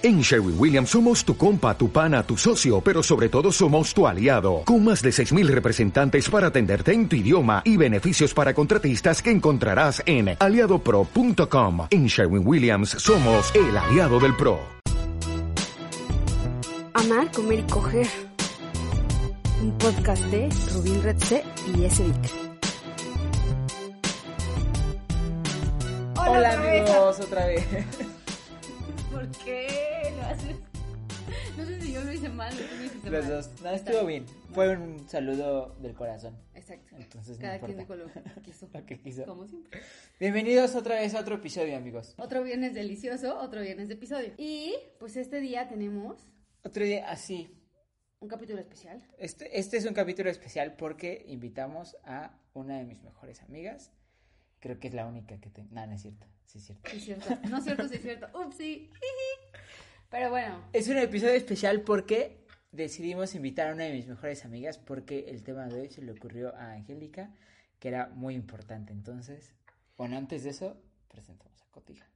En Sherwin Williams somos tu compa, tu pana, tu socio, pero sobre todo somos tu aliado, con más de 6.000 representantes para atenderte en tu idioma y beneficios para contratistas que encontrarás en aliadopro.com. En Sherwin Williams somos el aliado del PRO. Amar, comer y coger. Un podcast de Rubín Redse y Esevic. Hola, amigos, otra vez. ¿Por qué sé si yo lo hice mal o tú lo hiciste Los mal. dos. No, estuvo bien. Fue un saludo del corazón. Exacto. Entonces no Cada quien importa. dijo lo que quiso. Lo que quiso. Como siempre. Bienvenidos otra vez a otro episodio, amigos. Otro viernes delicioso, otro viernes de episodio. Y pues este día tenemos Otro día así. un capítulo especial. Este, este es un capítulo especial porque invitamos a una de mis mejores amigas. Creo que es la única que tengo. No, no es cierto. Sí, es cierto. Sí, es cierto. No es cierto, sí es cierto. Upsi. Pero bueno, Es un episodio especial porque decidimos invitar a una de mis mejores amigas porque el tema de hoy se le ocurrió a Angélica, que era muy importante. Entonces, bueno, antes de eso, presentamos a Cotija.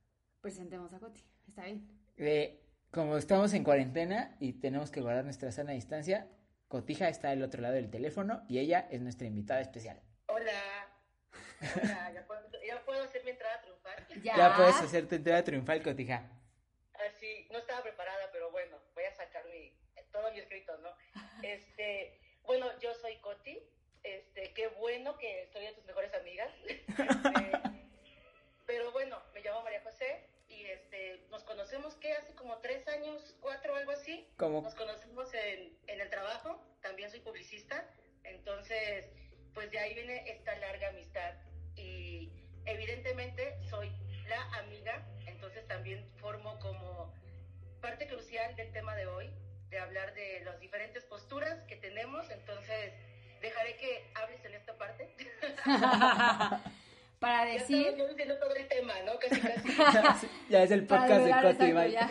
presentemos a Coti. Está bien. Eh, como estamos en cuarentena y tenemos que guardar nuestra sana distancia, Cotija está del otro lado del teléfono y ella es nuestra invitada especial. Hola. Hola, ¿ya puedo, ya puedo hacer mi entrada triunfal? Ya. Ya puedes hacer tu entrada triunfal, Cotija. No estaba preparada, pero bueno, voy a sacar mi, todo mi escrito, ¿no? Este, bueno, yo soy Coti. Este, qué bueno que estoy de tus mejores amigas. Este, pero bueno, me llamo María José y este, nos conocemos, ¿qué? Hace como tres años, cuatro, algo así. Como Nos conocimos en, en el trabajo, también soy publicista, entonces, pues de ahí viene esta larga amistad y evidentemente soy la amiga, entonces también formo como parte crucial del tema de hoy, de hablar de las diferentes posturas que tenemos, entonces dejaré que hables en esta parte. Para Ya decir. yo diciendo todo el tema, ¿no? Casi, casi. ya es el Para podcast de Coti. exacto, bye. ya.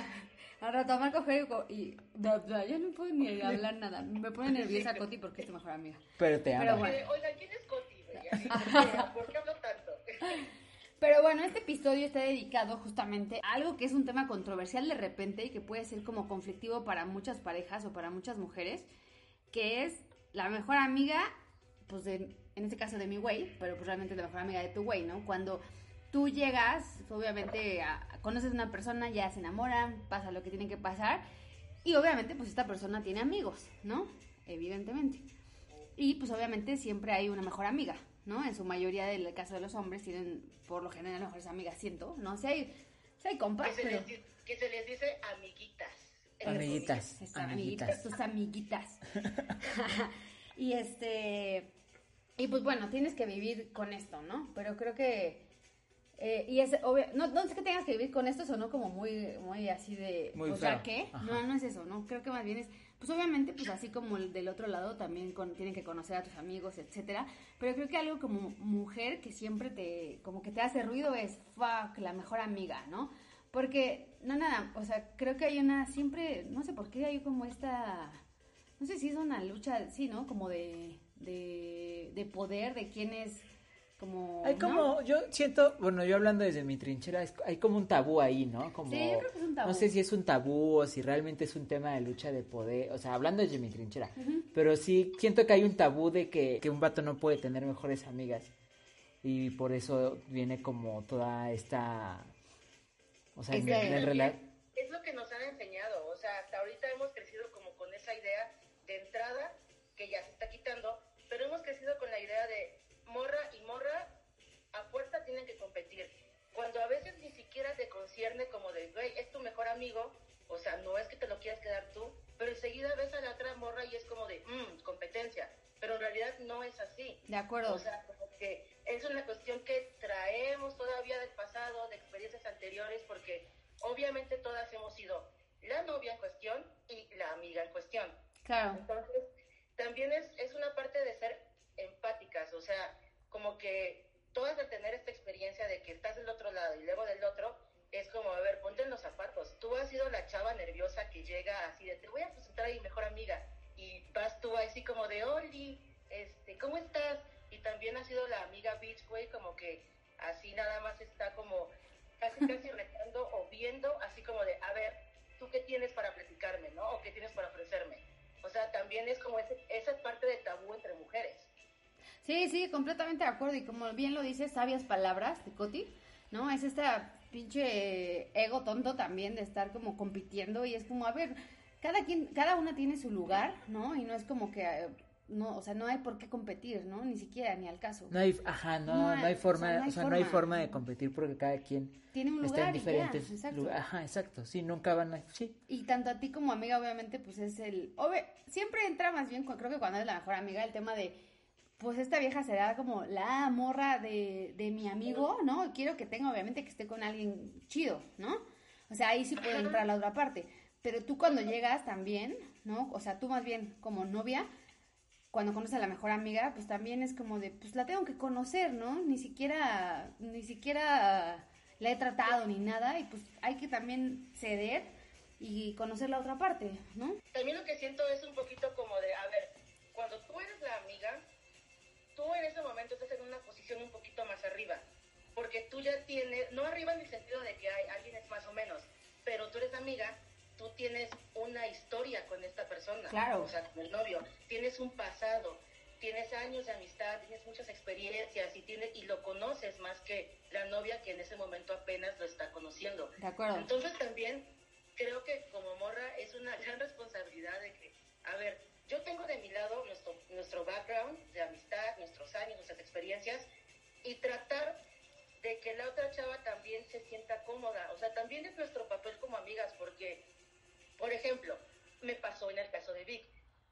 Al rato Marco coger y bla, bla, ya no puedo ni hablar nada. Me pone nerviosa Coti porque es tu mejor amiga. Pero te amo. Pero bueno. Eh, Oigan, ¿quién es Coti? ¿Por qué hablo tanto? Pero bueno, este episodio está dedicado justamente a algo que es un tema controversial de repente y que puede ser como conflictivo para muchas parejas o para muchas mujeres, que es la mejor amiga, pues en este caso de mi güey, pero pues realmente la mejor amiga de tu güey, ¿no? Cuando tú llegas, obviamente conoces a una persona, ya se enamoran, pasa lo que tiene que pasar y obviamente pues esta persona tiene amigos, ¿no? Evidentemente. Y pues obviamente siempre hay una mejor amiga, ¿no? En su mayoría del caso de los hombres tienen por lo general mejores amigas, siento, ¿no? Si hay, si hay compas, que, se pero... les, di- que se les dice amiguitas. Amiguitas. Amiguitas, Amiguitas. tus amiguitas. y este... Y pues bueno, tienes que vivir con esto, ¿no? Pero creo que... eh, y es obvio, no, no es que tengas que vivir con esto, sonó como muy, muy así de, Muy o sea. ¿qué? Ajá. No, no es eso, ¿no? Creo que más bien es, pues obviamente, pues así como el del otro lado también con- tienen que conocer a tus amigos, etcétera, pero creo que algo como mujer que siempre te, como que te hace ruido es, fuck, la mejor amiga, ¿no? Porque, no, nada, o sea, creo que hay una, siempre, no sé por qué hay como esta, no sé si es una lucha, sí, ¿no? Como de, de, de poder, de quién es, como... Hay ¿no? como, yo siento, bueno, yo hablando desde mi trinchera, es- hay como un tabú ahí, ¿no? Como, Sí, yo creo que es un tabú. No sé si es un tabú o si realmente es un tema de lucha de poder, o sea, hablando desde mi trinchera, pero sí siento que hay un tabú de que, que un vato no puede tener mejores amigas y por eso viene como toda esta, o sea, en, Este- en el rela- Es lo que nos han enseñado, o sea, hasta ahorita hemos crecido como con esa idea de entrada que ya se está quitando, pero hemos crecido con la idea de morra y tienen que competir. Cuando a veces ni siquiera te concierne como de, güey, es tu mejor amigo, o sea, no es que te lo quieras quedar tú, pero enseguida ves a la otra morra y es como de, mmm, competencia, pero en realidad no es así. De acuerdo. O sea, como que es una cuestión que traemos todavía del pasado, de experiencias anteriores, porque obviamente todas hemos sido la novia en cuestión y la amiga en cuestión. claro. Entonces, también es, es una parte de ser empáticas, o sea, como que todas de tener esta experiencia de que estás del otro lado y luego del otro, es como, a ver, ponte en los zapatos. Tú has sido la chava nerviosa que llega así de, te voy a presentar a mi mejor amiga, y vas tú así como de, Oli, este, ¿cómo estás? Y también ha sido la amiga Beach, güey, como que así nada más está como casi casi retando o viendo, así como de, a ver, ¿tú qué tienes para platicarme, no? O qué tienes para ofrecerme. O sea, también es como ese, esa parte de tabú entre mujeres. Sí, sí, completamente de acuerdo. Y como bien lo dices, sabias palabras de Coti, ¿no? Es esta pinche ego tonto también de estar como compitiendo y es como, a ver, cada quien, cada una tiene su lugar, ¿no? Y no es como que eh, no, o sea, no hay por qué competir, ¿no? Ni siquiera, ni al caso. No hay, ajá, no, no, hay, forma, o sea, no hay, forma. de competir porque cada quien tiene un lugar está en diferentes lugares. Ajá, exacto, sí, nunca van a, sí. Y tanto a ti como amiga, obviamente, pues es el, siempre entra más bien, creo que cuando es la mejor amiga, el tema de, pues esta vieja será como la morra de, de mi amigo, ¿no? Quiero que tenga, obviamente, que esté con alguien chido, ¿no? O sea, ahí sí puede entrar la otra parte. Pero tú cuando llegas también, ¿no? O sea, tú más bien como novia, cuando conoces a la mejor amiga, pues también es como de, pues la tengo que conocer, ¿no? Ni siquiera, ni siquiera la he tratado ni nada y pues hay que también ceder y conocer la otra parte, ¿no? También lo que siento es un poquito como de, a ver, cuando tú eres la amiga, tú en ese momento estás en una posición un poquito más arriba, porque tú ya tienes, no arriba en el sentido de que hay, alguien es más o menos, pero tú eres amiga tú tienes una historia con esta persona, claro. o sea, con el novio, tienes un pasado, tienes años de amistad, tienes muchas experiencias y tienes y lo conoces más que la novia que en ese momento apenas lo está conociendo. De acuerdo. Entonces también creo que como morra es una gran responsabilidad de que, a ver, yo tengo de mi lado nuestro, nuestro background de amistad, nuestros años, nuestras experiencias y tratar de que la otra chava también se sienta cómoda. O sea, también es nuestro papel como amigas, porque por ejemplo, me pasó en el caso de Vic.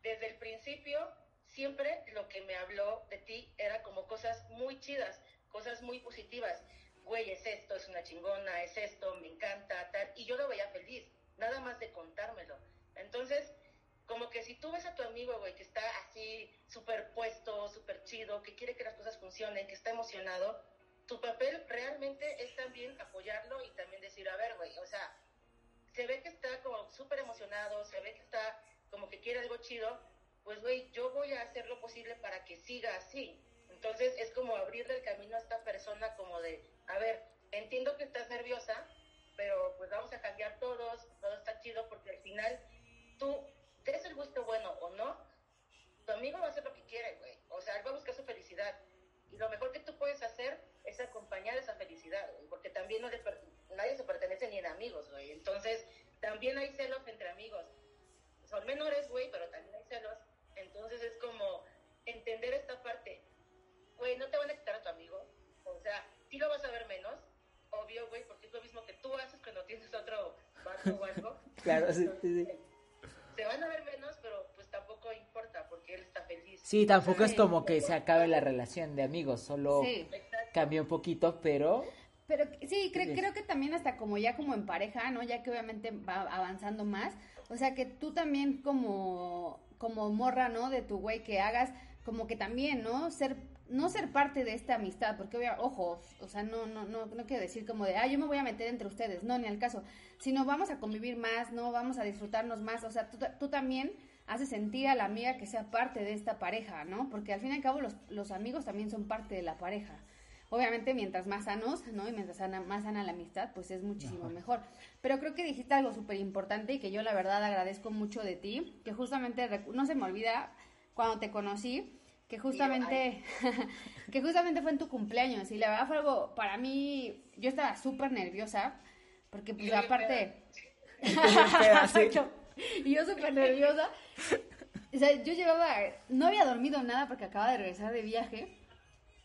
Desde el principio, siempre lo que me habló de ti era como cosas muy chidas, cosas muy positivas. Güey, es esto, es una chingona, es esto, me encanta, tal. Y yo lo veía feliz, nada más de contármelo. Entonces, como que si tú ves a tu amigo, güey, que está así súper puesto, súper chido, que quiere que las cosas funcionen, que está emocionado, tu papel realmente es también apoyarlo y también decir, a ver, güey, o sea, se ve que está como súper emocionado, se ve que está como que quiere algo chido, pues güey, yo voy a hacer lo posible para que siga así. Entonces es como abrirle el camino a esta persona como de, a ver, entiendo que estás nerviosa, pero pues vamos a cambiar todos, todo está chido porque al final tú des el gusto bueno o no, tu amigo va a hacer lo que quiere, güey. O sea, él va a buscar su felicidad. Y lo mejor que tú puedes hacer es acompañar esa felicidad, porque también no le nadie se pertenece ni en amigos, güey. Entonces, también hay celos entre amigos. Son menores, güey, pero también hay celos. Entonces es como entender esta parte. Güey, no te van a quitar a tu amigo. O sea, sí lo vas a ver menos, obvio, güey, porque es lo mismo que tú haces cuando tienes otro vato o algo. claro, sí, sí, sí. Se van a ver menos, pero pues tampoco importa porque él está feliz. Sí, tampoco es como que se acabe la relación de amigos, solo cambia un poquito, pero pero sí, creo que también hasta como ya como en pareja, ¿no? Ya que obviamente va avanzando más. O sea, que tú también como, como morra, ¿no? De tu güey que hagas como que también, ¿no? Ser no ser parte de esta amistad, porque obviamente, ojo, o sea, no, no, no, no quiero decir como de, ah, yo me voy a meter entre ustedes, no, ni al caso, sino vamos a convivir más, no, vamos a disfrutarnos más, o sea, tú, tú también haces sentir a la amiga que sea parte de esta pareja, ¿no? Porque al fin y al cabo los, los amigos también son parte de la pareja. Obviamente, mientras más sanos, ¿no? Y mientras sana, más sana la amistad, pues es muchísimo mejor. Pero creo que dijiste algo súper importante y que yo la verdad agradezco mucho de ti, que justamente no se me olvida cuando te conocí, que justamente, que justamente fue en tu cumpleaños y la verdad fue algo, para mí, yo estaba súper nerviosa, porque pues aparte... y yo súper nerviosa. O sea, yo llevaba, no había dormido nada porque acababa de regresar de viaje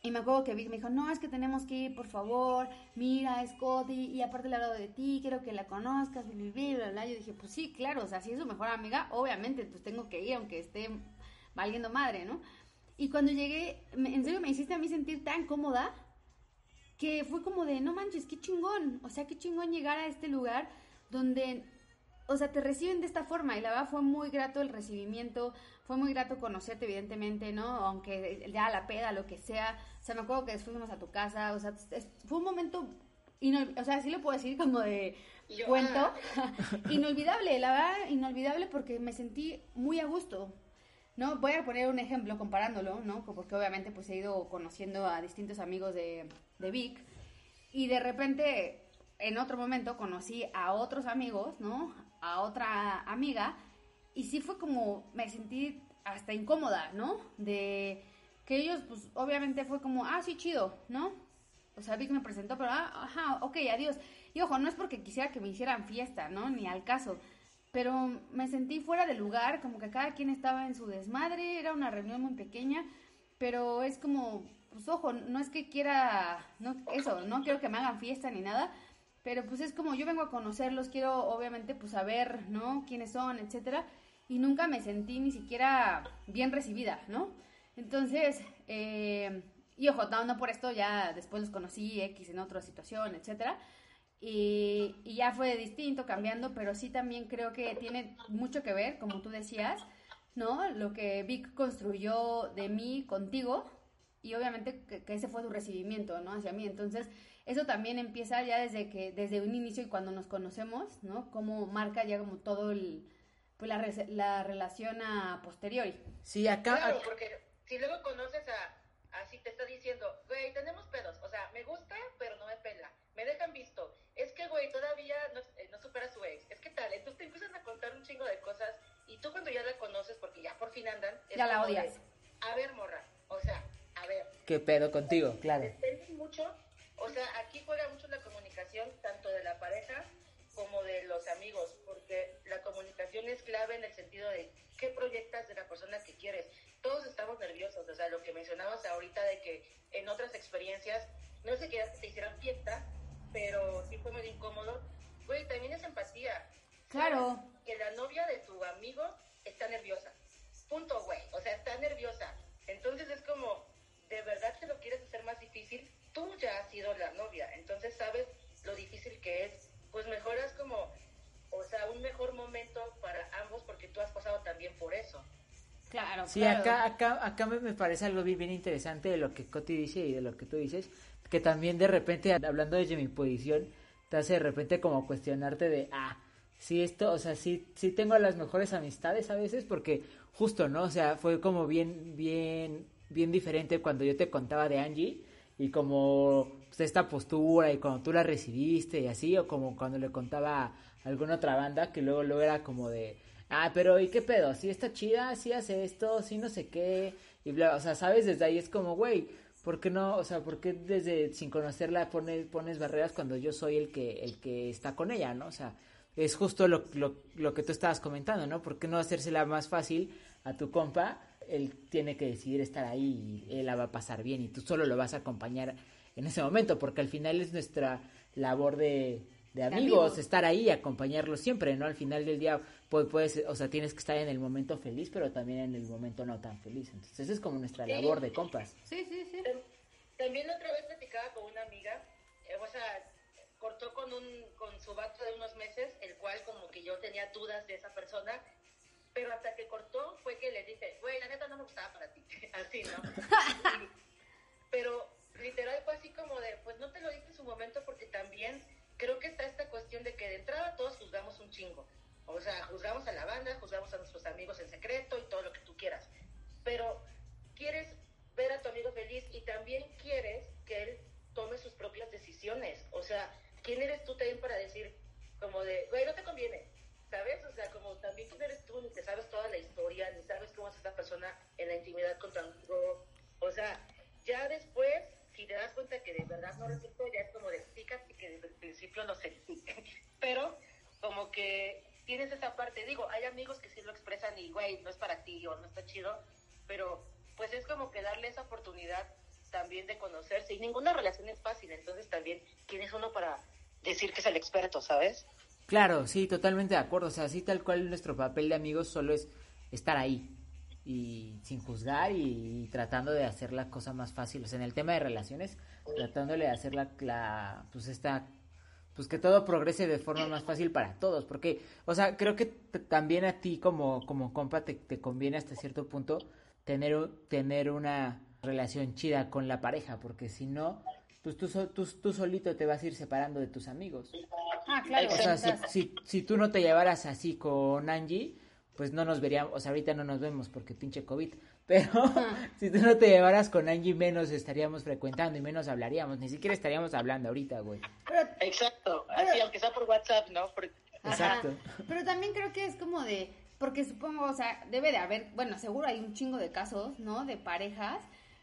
y me acuerdo que Vic me dijo, no, es que tenemos que ir, por favor, mira, Scotty, y aparte le hablado de ti, quiero que la conozcas, bla, bla, bla, Yo dije, pues sí, claro, o sea, si es su mejor amiga, obviamente, pues tengo que ir, aunque esté valiendo madre, ¿no? Y cuando llegué, en serio me hiciste a mí sentir tan cómoda, que fue como de, no manches, qué chingón, o sea, qué chingón llegar a este lugar donde o sea, te reciben de esta forma. Y la verdad fue muy grato el recibimiento, fue muy grato conocerte evidentemente, ¿no? Aunque ya la peda, lo que sea, o sea, me acuerdo que después fuimos a tu casa, o sea, fue un momento, o sea, sí lo puedo decir como de cuento, ah. inolvidable, la verdad, inolvidable porque me sentí muy a gusto, ¿no? Voy a poner un ejemplo comparándolo, ¿no? Porque obviamente pues he ido conociendo a distintos amigos de, de Vic y de repente en otro momento conocí a otros amigos, ¿no? a otra amiga y sí fue como, me sentí hasta incómoda, ¿no? De que ellos, pues obviamente fue como, ah, sí, chido, ¿no? O sea, Vic me presentó, pero, ah, ajá, ok, adiós. Y ojo, no es porque quisiera que me hicieran fiesta, ¿no? Ni al caso. Pero me sentí fuera de lugar, como que cada quien estaba en su desmadre, era una reunión muy pequeña, pero es como, pues ojo, no es que quiera, no, eso, no quiero que me hagan fiesta ni nada, pero pues es como yo vengo a conocerlos, quiero obviamente pues saber, ¿no? Quiénes son, etcétera, y nunca me sentí ni siquiera bien recibida, ¿no? Entonces, eh, y ojo, no, por esto, ya después los conocí X en otra situación, etcétera. Y, y, ya fue distinto, cambiando, pero sí también creo que tiene mucho que ver, como tú decías, ¿no? Lo que Vic construyó de mí contigo y obviamente que, ese fue su recibimiento, ¿no? Hacia mí. Entonces, eso también empieza ya desde que, desde un inicio y cuando nos conocemos, ¿no? Cómo marca ya como todo el, pues la, la relación a posteriori. Sí, acá... Claro, porque si luego conoces a, así te está diciendo, güey, tenemos pedos, o sea, me gusta, pero no me pela, me dejan visto, que, güey, todavía no, eh, no supera a su ex, es que tal, entonces te empiezan a contar un chingo de cosas y tú cuando ya la conoces, porque ya por fin andan, ya la odias. a ver, morra, o sea, a ver. ¿Qué pedo contigo? Claro. Depende mucho, o sea, aquí juega mucho la comunicación, tanto de la pareja como de los amigos, porque la comunicación es clave en el sentido de qué proyectas de la persona que quieres. Todos estamos nerviosos, o sea, lo que mencionabas ahorita de que en otras experiencias, no sé que te hicieran fiesta, pero sí fue muy incómodo. Güey, también es empatía. Claro. Que la novia de tu amigo está nerviosa. Punto, güey. O sea, está nerviosa. Entonces es como, ¿de verdad te lo quieres hacer más difícil? Tú ya has sido la novia, entonces sabes lo difícil que es pues mejoras como, o sea, un mejor momento para ambos porque tú has pasado también por eso. Claro, sí, acá, acá, acá me, parece algo bien, interesante de lo que Coti dice y de lo que tú dices, que también de repente, hablando desde mi posición, te hace de repente como cuestionarte de, ah, sí, esto, o sea, sí, sí tengo las mejores amistades a veces, porque justo, ¿no? O sea, fue como bien, bien, bien diferente cuando yo te contaba de Angie y como pues, esta postura y cuando tú la recibiste y así, o como cuando le contaba a alguna otra banda que luego, luego era como de, ah, pero ¿y qué pedo? ¿Sí está chida? ¿Sí hace esto? ¿Sí no sé qué? Y bla, o sea, ¿sabes? Desde ahí es como, güey, ¿por qué no? O sea, ¿por qué desde sin conocerla pones, pones barreras cuando yo soy el que, el que está con ella, ¿no? O sea, es justo lo, lo, lo que tú estabas comentando, ¿no? ¿Por qué no hacérsela más fácil a tu compa? él tiene que decidir estar ahí y él la va a pasar bien y tú solo lo vas a acompañar en ese momento, porque al final es nuestra labor de, de amigos, estar ahí y acompañarlo siempre, ¿no? Al final del día puedes, o sea, tienes que estar en el momento feliz, pero también en el momento no tan feliz. Entonces, esa es como nuestra labor de compas. Sí, sí, sí. También otra vez platicaba con una amiga, eh, o sea, cortó con un con su vato de unos meses, el cual como que yo tenía dudas de esa persona pero hasta que cortó fue que le dije, güey, la neta no me gustaba para ti, así, ¿no? pero literal fue así como de, pues no te lo dije en su momento porque también creo que está esta cuestión de que de entrada todos juzgamos un chingo. O sea, juzgamos a la banda, juzgamos a nuestros amigos en secreto y todo lo que tú quieras. Pero quieres ver a tu amigo feliz y también quieres que él tome sus propias decisiones. O sea, ¿quién eres tú también para decir como de, güey, no te conviene? ¿sabes? O sea, como también quién eres tú, ni te sabes toda la historia, ni sabes cómo es esta persona en la intimidad con tu amigo. O sea, ya después, si te das cuenta que de verdad no resultó, ya es como de, fíjate que desde el principio no sé. Pero como que tienes esa parte, digo, hay amigos que sí lo expresan y, güey, no es para ti o no está chido, pero pues es como que darle esa oportunidad también de conocerse y ninguna relación es fácil, entonces también, ¿quién es uno para decir que es el experto, ¿sabes? Claro, sí, totalmente de acuerdo. O sea, así tal cual nuestro papel de amigos solo es estar ahí y sin juzgar y, tratando de hacer la cosa más fácil. O sea, en el tema de relaciones, tratándole de hacer la, pues esta, pues que todo progrese de forma más fácil para todos. Porque, o sea, creo que también a ti como, como compa te, te conviene hasta cierto punto tener, tener una relación chida con la pareja, porque si no, pues tú, tú, tú solito te vas a ir separando de tus amigos. Ah, claro. O sea, si, si, tú no te llevaras así con Angie, pues no nos veríamos, o sea, ahorita no nos vemos porque pinche COVID, pero si tú no te llevaras con Angie, menos estaríamos frecuentando y menos hablaríamos, ni siquiera estaríamos hablando ahorita, güey. Exacto, así, aunque sea por WhatsApp, ¿no? Exacto. Pero también creo que es como de, porque supongo, o sea, debe de haber, bueno, seguro hay un chingo de casos, ¿no? De parejas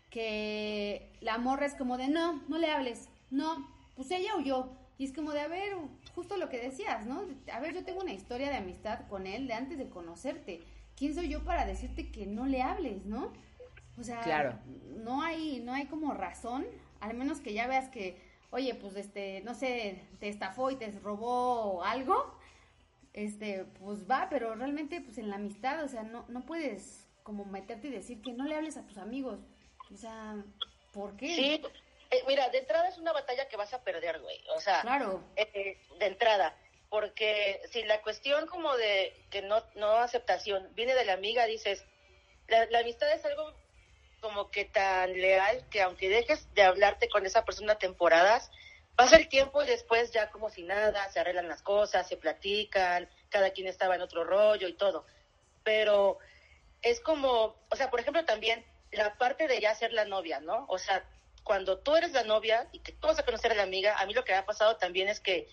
que la morra es como de, no, no le hables, no, pues ella o yo. Y es como de, a ver, justo lo que decías, ¿no? A ver, yo tengo una historia de amistad con él de antes de conocerte. ¿Quién soy yo para decirte que no le hables, no? O sea, Claro. no hay, no hay como razón, al menos que ya veas que, oye, pues este, no sé, te estafó y te robó algo, este, pues va, pero realmente, pues en la amistad, o sea, no, no puedes como meterte y decir que no le hables a tus amigos. O sea, ¿por qué? Sí, eh, mira, de entrada es una batalla que vas a perder, güey. O sea, Claro. eh, de entrada. Porque si la cuestión como de que no, no aceptación viene de la amiga, dices, la, la amistad es algo como que tan leal que aunque dejes de hablarte con esa persona temporadas, pasa el tiempo y después ya como si nada, se arreglan las cosas, se platican, cada quien estaba en otro rollo y todo. Pero es como, o sea, por ejemplo también la parte de ya ser la novia, ¿no? O sea, cuando tú eres la novia y que tú vas a conocer a la amiga, a mí lo que me ha pasado también es que,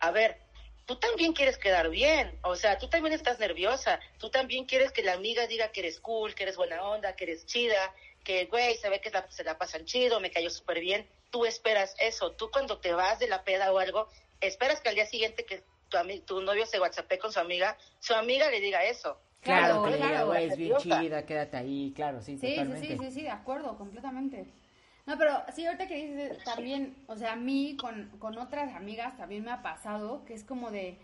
a ver, tú también quieres quedar bien, o sea, tú también estás nerviosa, tú también quieres que la amiga diga que eres cool, que eres buena onda, que eres chida, que, güey, se ve que la- se la pasan chido, me cayó súper bien, tú esperas eso, tú cuando te vas de la peda o algo, esperas que al día siguiente que tu, ami- tu novio se whatsappee con su amiga, su amiga le diga eso. Claro, Claro, que le diga, claro. güey, es bien chida, quédate ahí, claro, sí, Sí, sí, sí, sí, sí, de acuerdo, completamente. No, pero sí, ahorita que dices también, o sea, a mí con, con otras amigas también me ha pasado que es como de,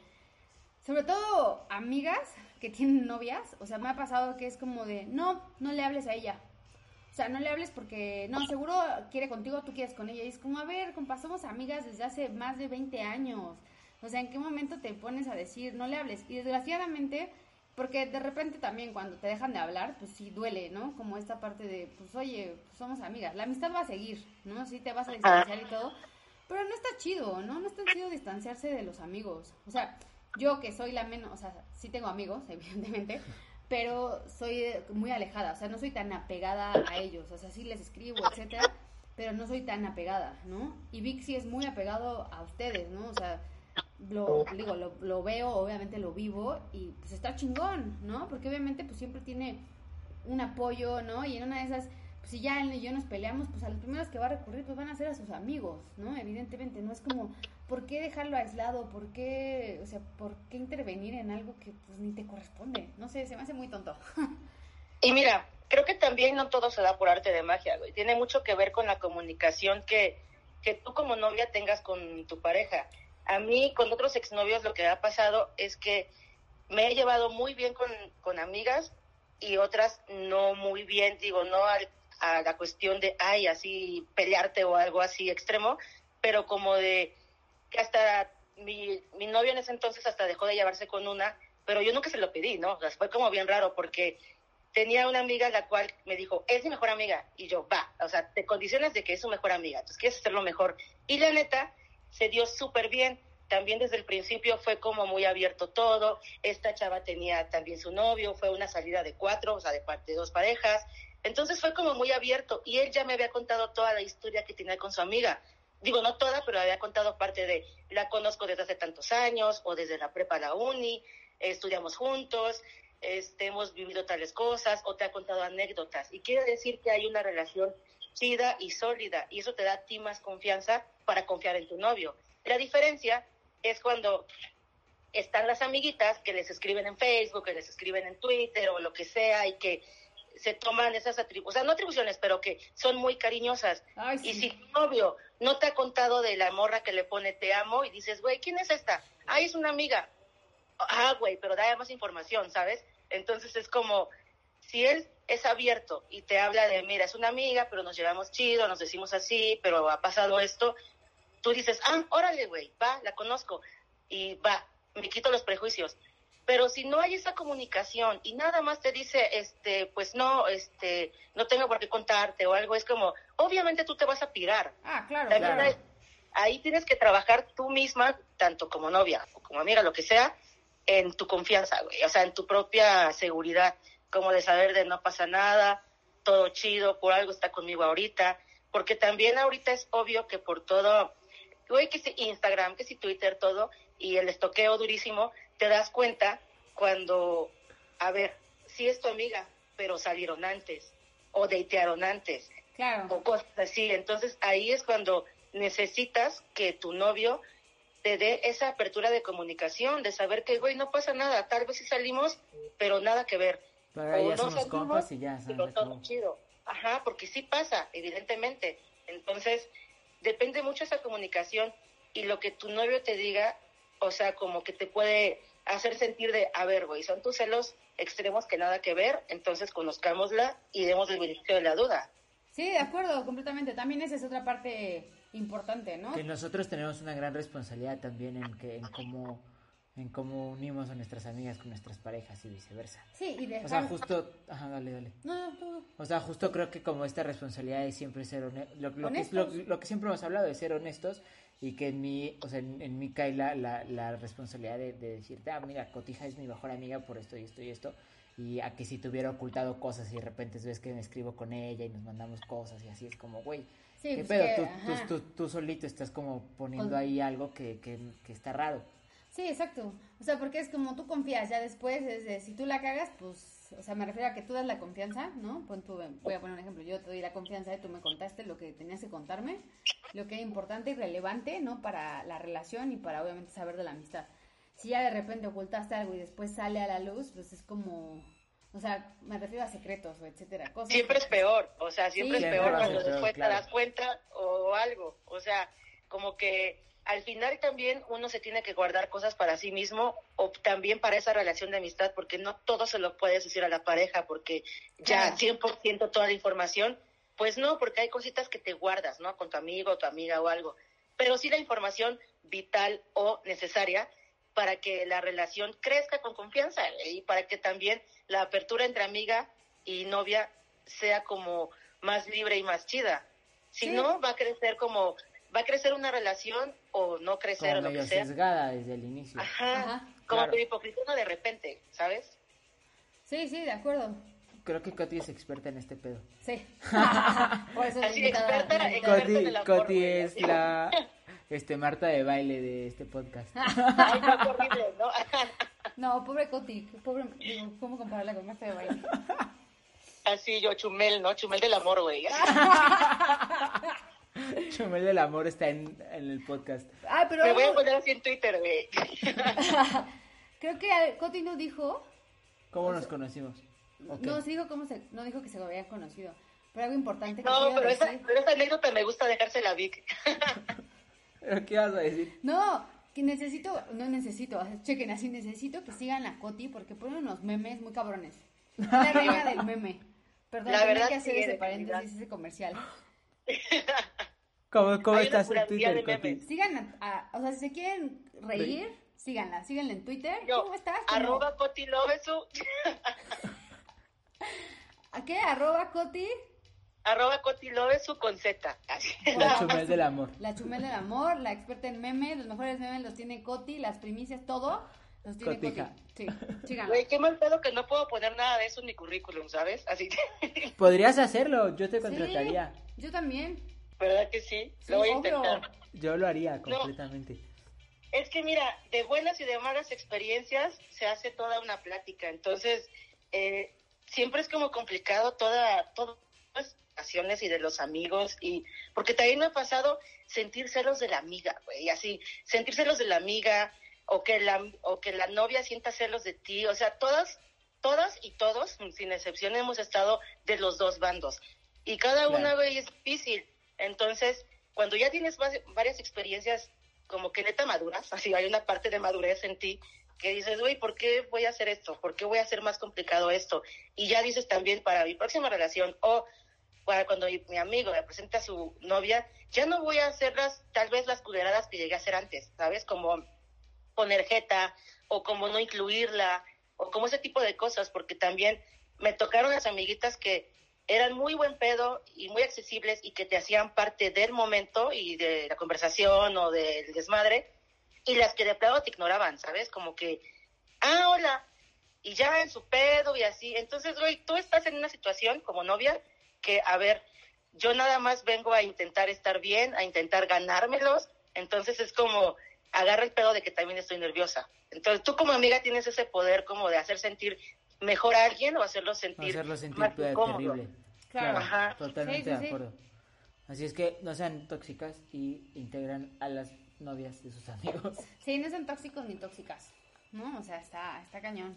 sobre todo amigas que tienen novias, o sea, me ha pasado que es como de, no, no le hables a ella. O sea, no le hables porque, no, seguro quiere contigo, tú quieres con ella. Y es como, a ver, compa, somos amigas desde hace más de 20 años. O sea, ¿en qué momento te pones a decir, no le hables? Y desgraciadamente, porque de repente también cuando te dejan de hablar, pues sí duele, ¿no? Como esta parte de, pues oye, pues somos amigas. La amistad va a seguir, ¿no? Sí te vas a distanciar y todo. Pero no está chido, ¿no? No está chido distanciarse de los amigos. O sea, yo que soy la menos, o sea, sí tengo amigos, evidentemente, pero soy eh, muy alejada, o sea, no soy tan apegada a ellos, o sea, sí les escribo, etcétera, pero no soy tan apegada, ¿no? Y Vic sí es muy apegado a ustedes, ¿no? O sea, lo digo, lo, lo veo, obviamente lo vivo y pues está chingón, ¿no? Porque obviamente pues siempre tiene un apoyo, ¿no? Y en una de esas, pues si ya él y yo nos peleamos, pues a los primeros que va a recurrir pues van a ser a sus amigos, ¿no? Evidentemente, no es como, ¿por qué dejarlo aislado? ¿Por qué, o sea, por qué intervenir en algo que pues ni te corresponde? No sé, se me hace muy tonto. Y mira, creo que también no todo se da por arte de magia, güey. Tiene mucho que ver con la comunicación que, que tú como novia tengas con tu pareja. A mí, con otros exnovios, lo que ha pasado es que me he llevado muy bien con, con amigas y otras no muy bien, digo, no a la cuestión de, ay, así pelearte o algo así extremo, pero como de que hasta mi, mi novio en ese entonces hasta dejó de llevarse con una, pero yo nunca se lo pedí, ¿no? Fue como bien raro porque tenía una amiga la cual me dijo, es mi mejor amiga. Y yo, va, o sea, te condicionas de que es su mejor amiga, entonces quieres hacerlo mejor. Y la neta, se dio súper bien. También desde el principio fue como muy abierto todo. Esta chava tenía también su novio, fue una salida de cuatro, o sea, de, de dos parejas. Entonces fue como muy abierto y él ya me había contado toda la historia que tenía con su amiga. Digo, no toda, pero había contado parte de, la conozco desde hace tantos años o desde la prepa a la uni, estudiamos juntos, este, hemos vivido tales cosas o te ha contado anécdotas. Y quiere decir que hay una relación chida y sólida y eso te da a ti más confianza para confiar en tu novio. La diferencia es cuando están las amiguitas que les escriben en Facebook, que les escriben en Twitter o lo que sea y que se toman esas atribuciones, o sea, no atribuciones, pero que son muy cariñosas. Ay, Y si tu novio no te ha contado de la morra que le pone te amo y dices, güey, ¿quién es esta? Ah, es una amiga. Ah, güey, pero da más información, ¿sabes? Entonces es como, si él es abierto y te habla de, mira, es una amiga, pero nos llevamos chido, nos decimos así, pero ha pasado esto, tú dices, ah, órale, güey, va, la conozco, y va, me quito los prejuicios. Pero si no hay esa comunicación y nada más te dice, este, pues no, este, no tengo por qué contarte o algo, es como, obviamente tú te vas a pirar. Ah, claro, La claro. ahí tienes que trabajar tú misma, tanto como novia o como amiga, lo que sea, en tu confianza, güey. O sea, en tu propia seguridad, como de saber de no pasa nada, todo chido, por algo está conmigo ahorita. Porque también ahorita es obvio que por todo, güey, que si Instagram, que si Twitter, todo, y el estoqueo durísimo, te das cuenta cuando, a ver, sí es tu amiga, pero salieron antes o datearon antes Claro. o cosas así. Entonces ahí es cuando necesitas que tu novio te dé esa apertura de comunicación, de saber que, güey, no pasa nada, tal vez sí salimos, pero nada que ver. Pero ahí O ya no somos compas y ya, pero todo chido. Ajá, porque sí pasa, evidentemente. Entonces, depende mucho esa comunicación y lo que tu novio te diga, o sea, como que te puede hacer sentir de, a ver, güey, son tus celos extremos que nada que ver, entonces conozcámosla y demos el beneficio de la duda. Sí, de acuerdo, completamente. También esa es otra parte importante, ¿no? Que nosotros tenemos una gran responsabilidad también en que en cómo en cómo unimos a nuestras amigas con nuestras parejas y viceversa. Sí, y dejar... O sea, justo, ajá, dale, dale. No, no, tú- O sea, justo creo que como esta responsabilidad de siempre ser honestos, lo, lo que, Honestos. lo, lo que siempre hemos hablado de ser honestos y que en mí, o sea, en, en mí cae la, la, la responsabilidad de, de decirte, ah, mira, Cotija es mi mejor amiga por esto y esto y esto, y a que si te hubiera ocultado cosas y de repente ves que me escribo con ella y nos mandamos cosas y así es como, güey, Sí, ¿qué pues pedo? que, tú, tú, tú, tú solito estás como poniendo ahí algo que, que, que está raro. Sí, exacto. O sea, porque es como tú confías, ya después, es de, si tú la cagas, pues, o sea, me refiero a que tú das la confianza, ¿no? Pon tú, voy a poner un ejemplo, yo te doy la confianza y tú me contaste lo que tenías que contarme, lo que era importante y relevante, ¿no? Para la relación y para, obviamente, saber de la amistad. Si ya de repente ocultaste algo y después sale a la luz, pues es como, o sea, me refiero a secretos o etcétera, cosas. Siempre que- es peor, o sea, siempre Sí, es peor cuando después claro. te das cuenta o algo, o sea, como que al final también uno se tiene que guardar cosas para sí mismo o también para esa relación de amistad, porque no todo se lo puedes decir a la pareja, porque ya Claro. 100% toda la información, pues no, porque hay cositas que te guardas, ¿no? Con tu amigo o tu amiga o algo, pero sí la información vital o necesaria para que la relación crezca con confianza y para que también la apertura entre amiga y novia sea como más libre y más chida. Si Sí. no, va a crecer como, va a crecer una relación o no crecer Como o lo medio que sea. sesgada desde el inicio. Ajá, Ajá. como Claro. hipocritona de repente, ¿sabes? Sí, sí, de acuerdo. Creo que Coti es experta en este pedo. Sí. Por eso Así, invitada- experta- en Coti, el amor, Coti güey, es la este Marta de baile de este podcast. Ay, no, horrible, ¿no? No, pobre Coti, pobre, digo, ¿cómo compararla con Marta de baile? Así yo, Chumel, ¿no? Chumel del amor, güey. Chumel del amor está en, en el podcast. Ah, pero Me voy a poner así en Twitter, güey. creo que Coti no dijo, ¿Cómo nos conocimos? Ok. no se dijo cómo se, no dijo que se habían conocido, pero algo importante que No, pero esa, pero esa anécdota me gusta dejársela a Vic. ¿Pero qué vas a decir? No, que necesito, no necesito, chequen así, necesito que sigan a Coti porque pone unos memes muy cabrones. Es la reina del meme. Perdón, La verdad que hacer sí, ese paréntesis, ese comercial. ¿Cómo, cómo Hay una estás en Twitter, de Coti? memes. Sigan, a, a- o sea, si se quieren reír, síganla, síganla en Twitter. Yo, ¿Cómo estás? Arroba Coti Lovesu, ¿A qué? Arroba Coti, arroba Coti Lovesu con Z. La Chumel del amor. la chumel del amor, la experta en memes, los mejores memes los tiene Coti, las primicias, todo, los tiene Cotija. Coti. Sí, síganla. Güey, qué mal pedo que no puedo poner nada de eso en mi currículum, ¿sabes? Así, Podrías hacerlo, yo te Sí, contrataría. yo también. ¿Verdad que sí? Sí, Lo voy a obvio. intentar. Yo lo haría completamente. Es que mira, de buenas y de malas experiencias se hace toda una plática. Entonces, eh, siempre es como complicado toda, todas las relaciones y de los amigos. y Porque también me ha pasado sentir celos de la amiga, güey, así, sentir celos de la amiga o que la, o que la novia sienta celos de ti. O sea, todas, todas y todos, sin excepción, hemos estado de los dos bandos. Y cada Claro. una, güey, es difícil. Entonces, cuando ya tienes va- varias experiencias como que neta maduras, así hay una parte de madurez en ti que dices, güey, ¿por qué voy a hacer esto? ¿Por qué voy a hacer más complicado esto? Y ya dices también para mi próxima relación o para cuando mi, mi amigo me presenta a su novia, ya no voy a hacer las, tal vez las culeradas que llegué a hacer antes, ¿sabes? Como poner jeta o como no incluirla o como ese tipo de cosas, porque también me tocaron las amiguitas que eran muy buen pedo y muy accesibles y que te hacían parte del momento y de la conversación o del desmadre y las que de plano te ignoraban, ¿sabes? Como que, ah, hola, y ya en su pedo y así. Entonces, güey, tú estás en una situación como novia que, a ver, yo nada más vengo a intentar estar bien, a intentar ganármelos, entonces es como, agarra el pedo de que también estoy nerviosa. Entonces, tú como amiga tienes ese poder como de hacer sentir mejor a alguien o hacerlo sentir, hacerlo sentir más incómodo. terrible. Claro. Ajá. Totalmente Sí, sí, de sí. acuerdo. Así es que no sean tóxicas y integran a las novias de sus amigos. Sí, no son tóxicos ni tóxicas, ¿no? O sea, está, está cañón.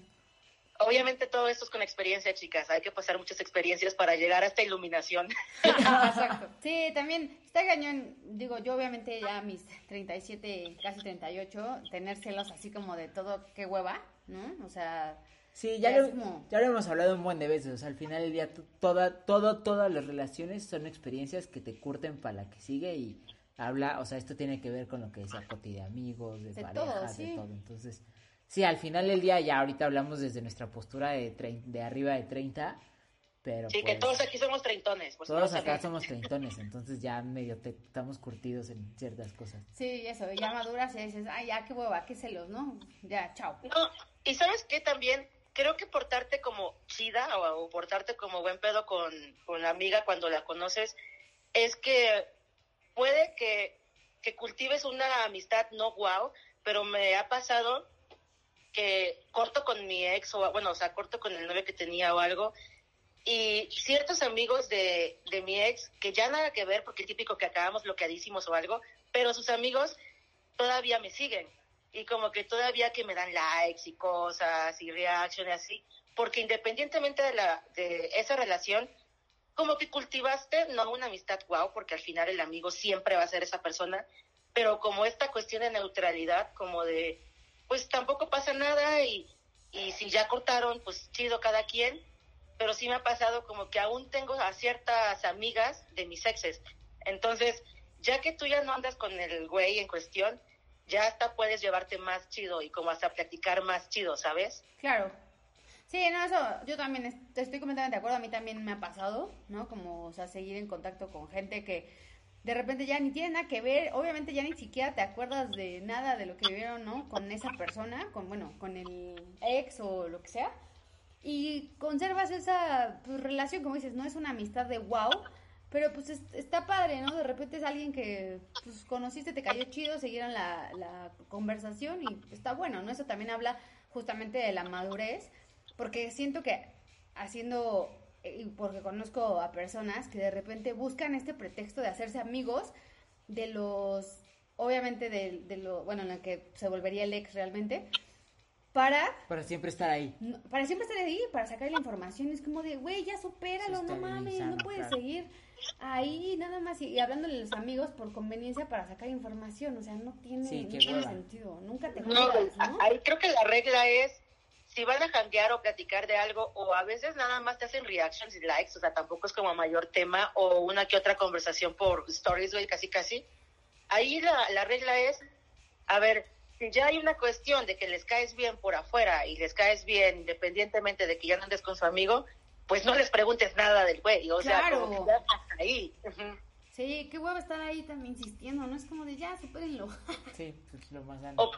Obviamente todo esto es con experiencia, chicas. Hay que pasar muchas experiencias para llegar a esta iluminación. Exacto. Sí, también está cañón. Digo, yo obviamente ya a mis 37, casi 38, tener celos así como de todo, qué hueva, ¿no? O sea, Sí, ya, lo, como- ya lo hemos hablado un buen de veces. O sea, al final del día, toda, todo, todas las relaciones son experiencias que te curten para la que sigue y habla, o sea, esto tiene que ver con lo que decía Coti de amigos, de, De parejas, todo, de sí. todo. Entonces, sí, al final del día, ya ahorita hablamos desde nuestra postura de, trein- de arriba de 30, pero Sí, que pues, todos aquí somos treintones. Pues, todos acá somos treintones, entonces ya medio te, estamos curtidos en ciertas cosas. sí, eso, ya maduras y dices, ay, ya, qué hueva, qué celos, ¿no? Ya, chao. No, y sabes qué también, creo que portarte como chida o, portarte como buen pedo con, con la amiga cuando la conoces, es que puede que, que cultives una amistad no guau, pero me ha pasado que corto con mi ex, o bueno, o sea, corto con el novio que tenía o algo, y ciertos amigos de, de mi ex, que ya nada que ver, porque típico que acabamos bloqueadísimos o algo, pero sus amigos todavía me siguen. Y como que todavía que me dan likes y cosas y reacciones así, porque independientemente de, la, de esa relación, como que cultivaste no una amistad guau, porque al final el amigo siempre va a ser esa persona, pero como esta cuestión de neutralidad, como de, pues tampoco pasa nada y, y si ya cortaron, pues chido cada quien, pero sí me ha pasado como que aún tengo a ciertas amigas de mis exes. Entonces, ya que tú ya no andas con el güey en cuestión, ya hasta puedes llevarte más chido y como hasta platicar más chido, ¿sabes? Claro. Sí, no, eso yo también est- estoy completamente de acuerdo. A mí también me ha pasado, ¿no? Como, o sea, seguir en contacto con gente que de repente ya ni tiene nada que ver. Obviamente ya ni siquiera te acuerdas de nada de lo que vivieron, ¿no? Con esa persona, con, bueno, con el ex o lo que sea. Y conservas esa pues, relación, como dices, no es una amistad de wow, pero pues es- está padre, ¿no? De repente es alguien que pues conociste, te cayó chido, siguieron la, la conversación y está bueno, ¿no? Eso también habla justamente de la madurez, porque siento que haciendo, eh, y porque conozco a personas que de repente buscan este pretexto de hacerse amigos de los, obviamente de, de lo, bueno, en la que se volvería el ex realmente, para Para siempre estar ahí. no, para siempre estar ahí, para sacar la información, es como de, güey, ya supéralo, no mames, insano, no puedes claro. seguir ahí nada más y, y hablándole a los amigos por conveniencia para sacar información, o sea, no tiene, Sí, no tiene sentido, nunca te No, ¿no? ahí creo que la regla es si van a janguear o platicar de algo, o a veces nada más te hacen reactions y likes, o sea, tampoco es como mayor tema, o una que otra conversación por stories, güey, casi casi. Ahí la, la regla es, a ver, si ya hay una cuestión de que les caes bien por afuera y les caes bien independientemente de que ya no andes con su amigo, pues no les preguntes nada del güey, o sea, como que ya estás ahí. Sí, qué huevo estar ahí también insistiendo, no es como de, ya, supérenlo. Sí, pues lo más sano. O,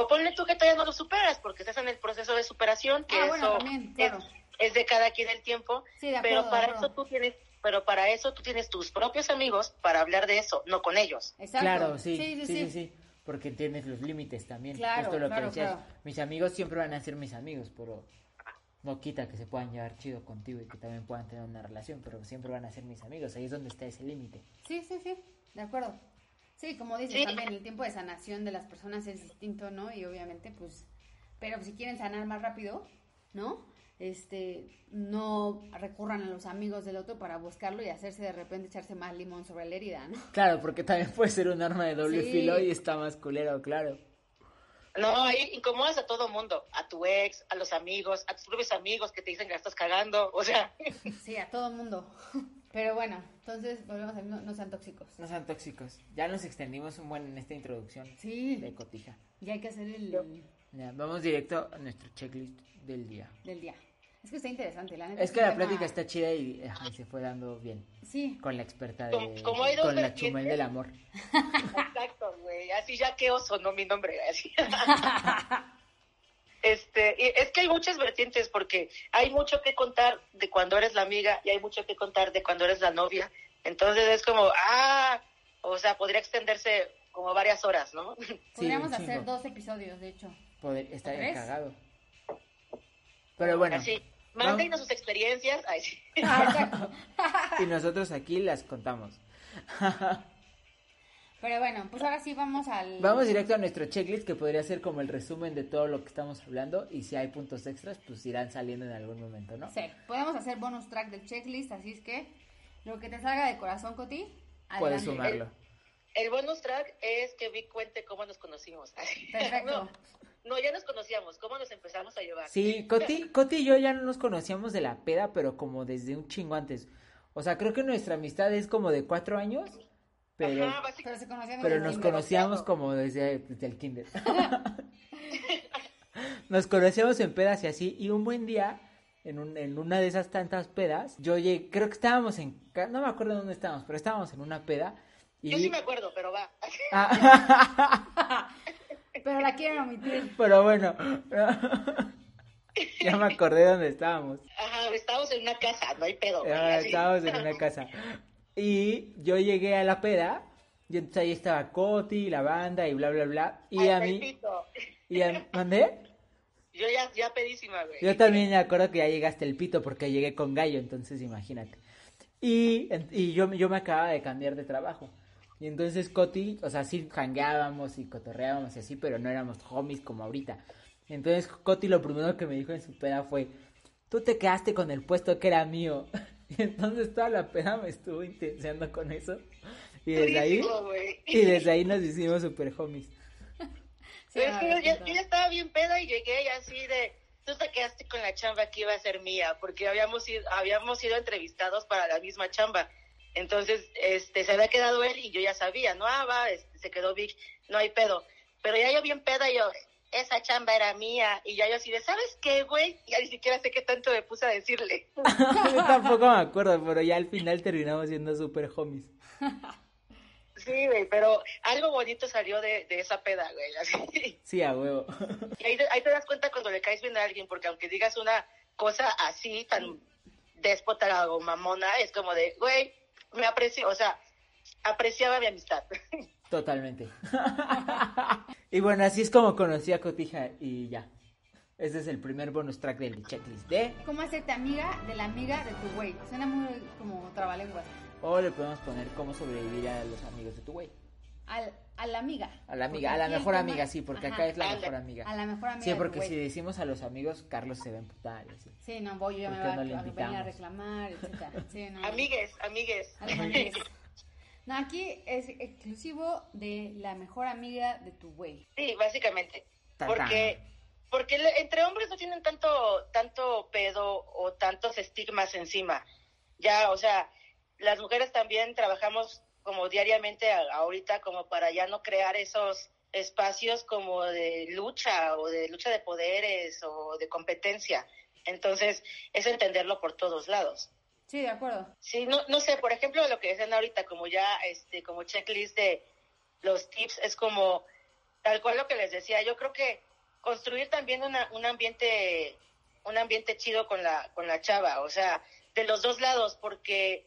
o ponle tú que todavía no lo superas, porque estás en el proceso de superación, que Ah, bueno, eso también, claro. es, es de cada quien el tiempo, Sí, de pero acuerdo, de para acuerdo. eso tú tienes, pero para eso tú tienes tus propios amigos para hablar de eso, no con ellos. Exacto. Claro, sí, sí, sí, sí, sí, porque tienes los límites también. Claro, Justo lo claro, que decías. claro. Mis amigos siempre van a ser mis amigos, pero no quita que se puedan llevar chido contigo y que también puedan tener una relación, pero siempre van a ser mis amigos. Ahí es donde está ese límite. Sí, sí, sí, de acuerdo. Sí, como dices, Sí. también el tiempo de sanación de las personas es distinto, ¿no? Y obviamente, pues, pero si quieren sanar más rápido, ¿no? Este, no recurran a los amigos del otro para buscarlo y hacerse de repente echarse más limón sobre la herida, ¿no? Claro, porque también puede ser un arma de doble Sí. filo y está más culero, claro. No, ahí incomodas a todo mundo, a tu ex, a los amigos, a tus propios amigos que te dicen que la estás cagando, o sea, Sí, a todo el mundo. Pero bueno, entonces volvemos a no, no sean tóxicos. No sean tóxicos. Ya nos extendimos un buen en esta introducción Sí, de cotija. y hay que hacer el Ya, vamos directo a nuestro checklist del día. del día. Es que está interesante, la neta. Es que la plática está chida y ajá, se fue dando bien. Sí, Con la experta de. Como- como hay dos con la chumel del amor. Exacto, güey. Así ya que oso, no mi nombre. Así. este, y es que hay muchas vertientes porque hay mucho que contar de cuando eres la amiga y hay mucho que contar de cuando eres la novia. Entonces es como, ah, o sea, podría extenderse como varias horas, ¿no? Podríamos hacer dos episodios, de hecho. Poder, estaría cagado. Pero bueno, Así. Mándenos sus experiencias. Ay, sí. Ah, y nosotros aquí las contamos. Pero bueno, pues ahora sí vamos al... Vamos directo a nuestro checklist que podría ser como el resumen de todo lo que estamos hablando y si hay puntos extras pues irán saliendo en algún momento, ¿no? Sí, podemos hacer bonus track del checklist, así es que lo que te salga de corazón, Coti, Puedes sumarlo. El bonus track es que Vic cuente cómo nos conocimos. Perfecto. No, no, ya nos conocíamos. ¿Cómo nos empezamos a llevar? Sí, Coti, Coti y yo ya no nos conocíamos de la peda, pero como desde un chingo antes. O sea, creo que nuestra amistad es como de cuatro años, pero, Ajá, básicamente. Pero se conocían pero nos kinder. conocíamos como desde, desde el kinder. nos conocíamos en pedas y así, y un buen día, en, un- en una de esas tantas pedas, yo llegué, creo que estábamos en, no me acuerdo dónde estábamos, pero estábamos en una peda. Y... Yo sí me acuerdo, pero va. Ah, Pero la quieren omitir. pero bueno, ya me acordé dónde estábamos. Ajá, estábamos en una casa, no hay pedo. así. estábamos en una casa. Y yo llegué a la peda, y entonces ahí estaba Coti, la banda y bla, bla, bla. Y Ay, a mí, y a, ¿mandé? Yo ya, ya pedísima, güey. Yo también me acuerdo que ya llegaste el pito porque llegué con gallo, entonces imagínate. Y, y yo, yo me acababa de cambiar de trabajo. Y entonces Coti, o sea, sí jangueábamos y cotorreábamos y así, pero no éramos homies como ahorita. Entonces Coti lo primero que me dijo en su peda fue, tú te quedaste con el puesto que era mío. Y entonces toda la peda me estuvo intenseando con eso. Y desde ahí, y desde ahí nos hicimos super homies. Sí, Pero es que me yo, ya, yo ya estaba bien peda y llegué y así de, tú te quedaste con la chamba que iba a ser mía, porque habíamos sido, habíamos sido entrevistados para la misma chamba. Entonces, este, se había quedado él y yo ya sabía, no, ah, va, este, se quedó Vic, no hay pedo. Pero ya yo bien peda y yo, esa chamba era mía. Y ya yo así de, ¿sabes qué, güey? Ya ni siquiera sé qué tanto me puse a decirle. Yo tampoco me acuerdo, pero ya al final terminamos siendo super homies. Sí, güey, pero algo bonito salió de, de esa peda, güey. Así. Sí, a huevo. Y ahí, te- ahí te das cuenta cuando le caes bien a alguien, porque aunque digas una cosa así, tan déspota o mamona, es como de, güey, me aprecio, o sea, apreciaba mi amistad. Totalmente. y bueno, así es como conocí a Cotija y ya. Ese es el primer bonus track del checklist de... ¿Cómo hacerte amiga de la amiga de tu güey? Suena muy como trabalenguas. O le podemos poner cómo sobrevivir a los amigos de tu güey. Al, a la amiga. A la amiga, Porque a la mejor tema- amiga, sí, porque Ajá, acá es la mejor amiga. A la mejor amiga Sí, porque si decimos a los amigos, Carlos se va a emputar. Sí, no, voy, yo ya me ¿Por voy qué a, no le a venir a invitamos? reclamar, etcétera. Sí, no. amigues, amigues. A. No, aquí es exclusivo de la mejor amiga de tu güey. Sí, básicamente. Tatán. Porque, porque le- entre hombres no tienen tanto, tanto pedo o tantos estigmas encima. Ya, o sea, las mujeres también trabajamos como diariamente ahorita como para ya no crear esos espacios como de lucha o de lucha de poderes o de competencia. Entonces, es entenderlo por todos lados. Sí, de acuerdo. Sí, no, no sé, por ejemplo, lo que decían ahorita, como ya, este, como checklist de los tips, es como, tal cual lo que les decía, yo creo que construir también una, un ambiente, un ambiente chido con la, con la chava, o sea, de los dos lados, porque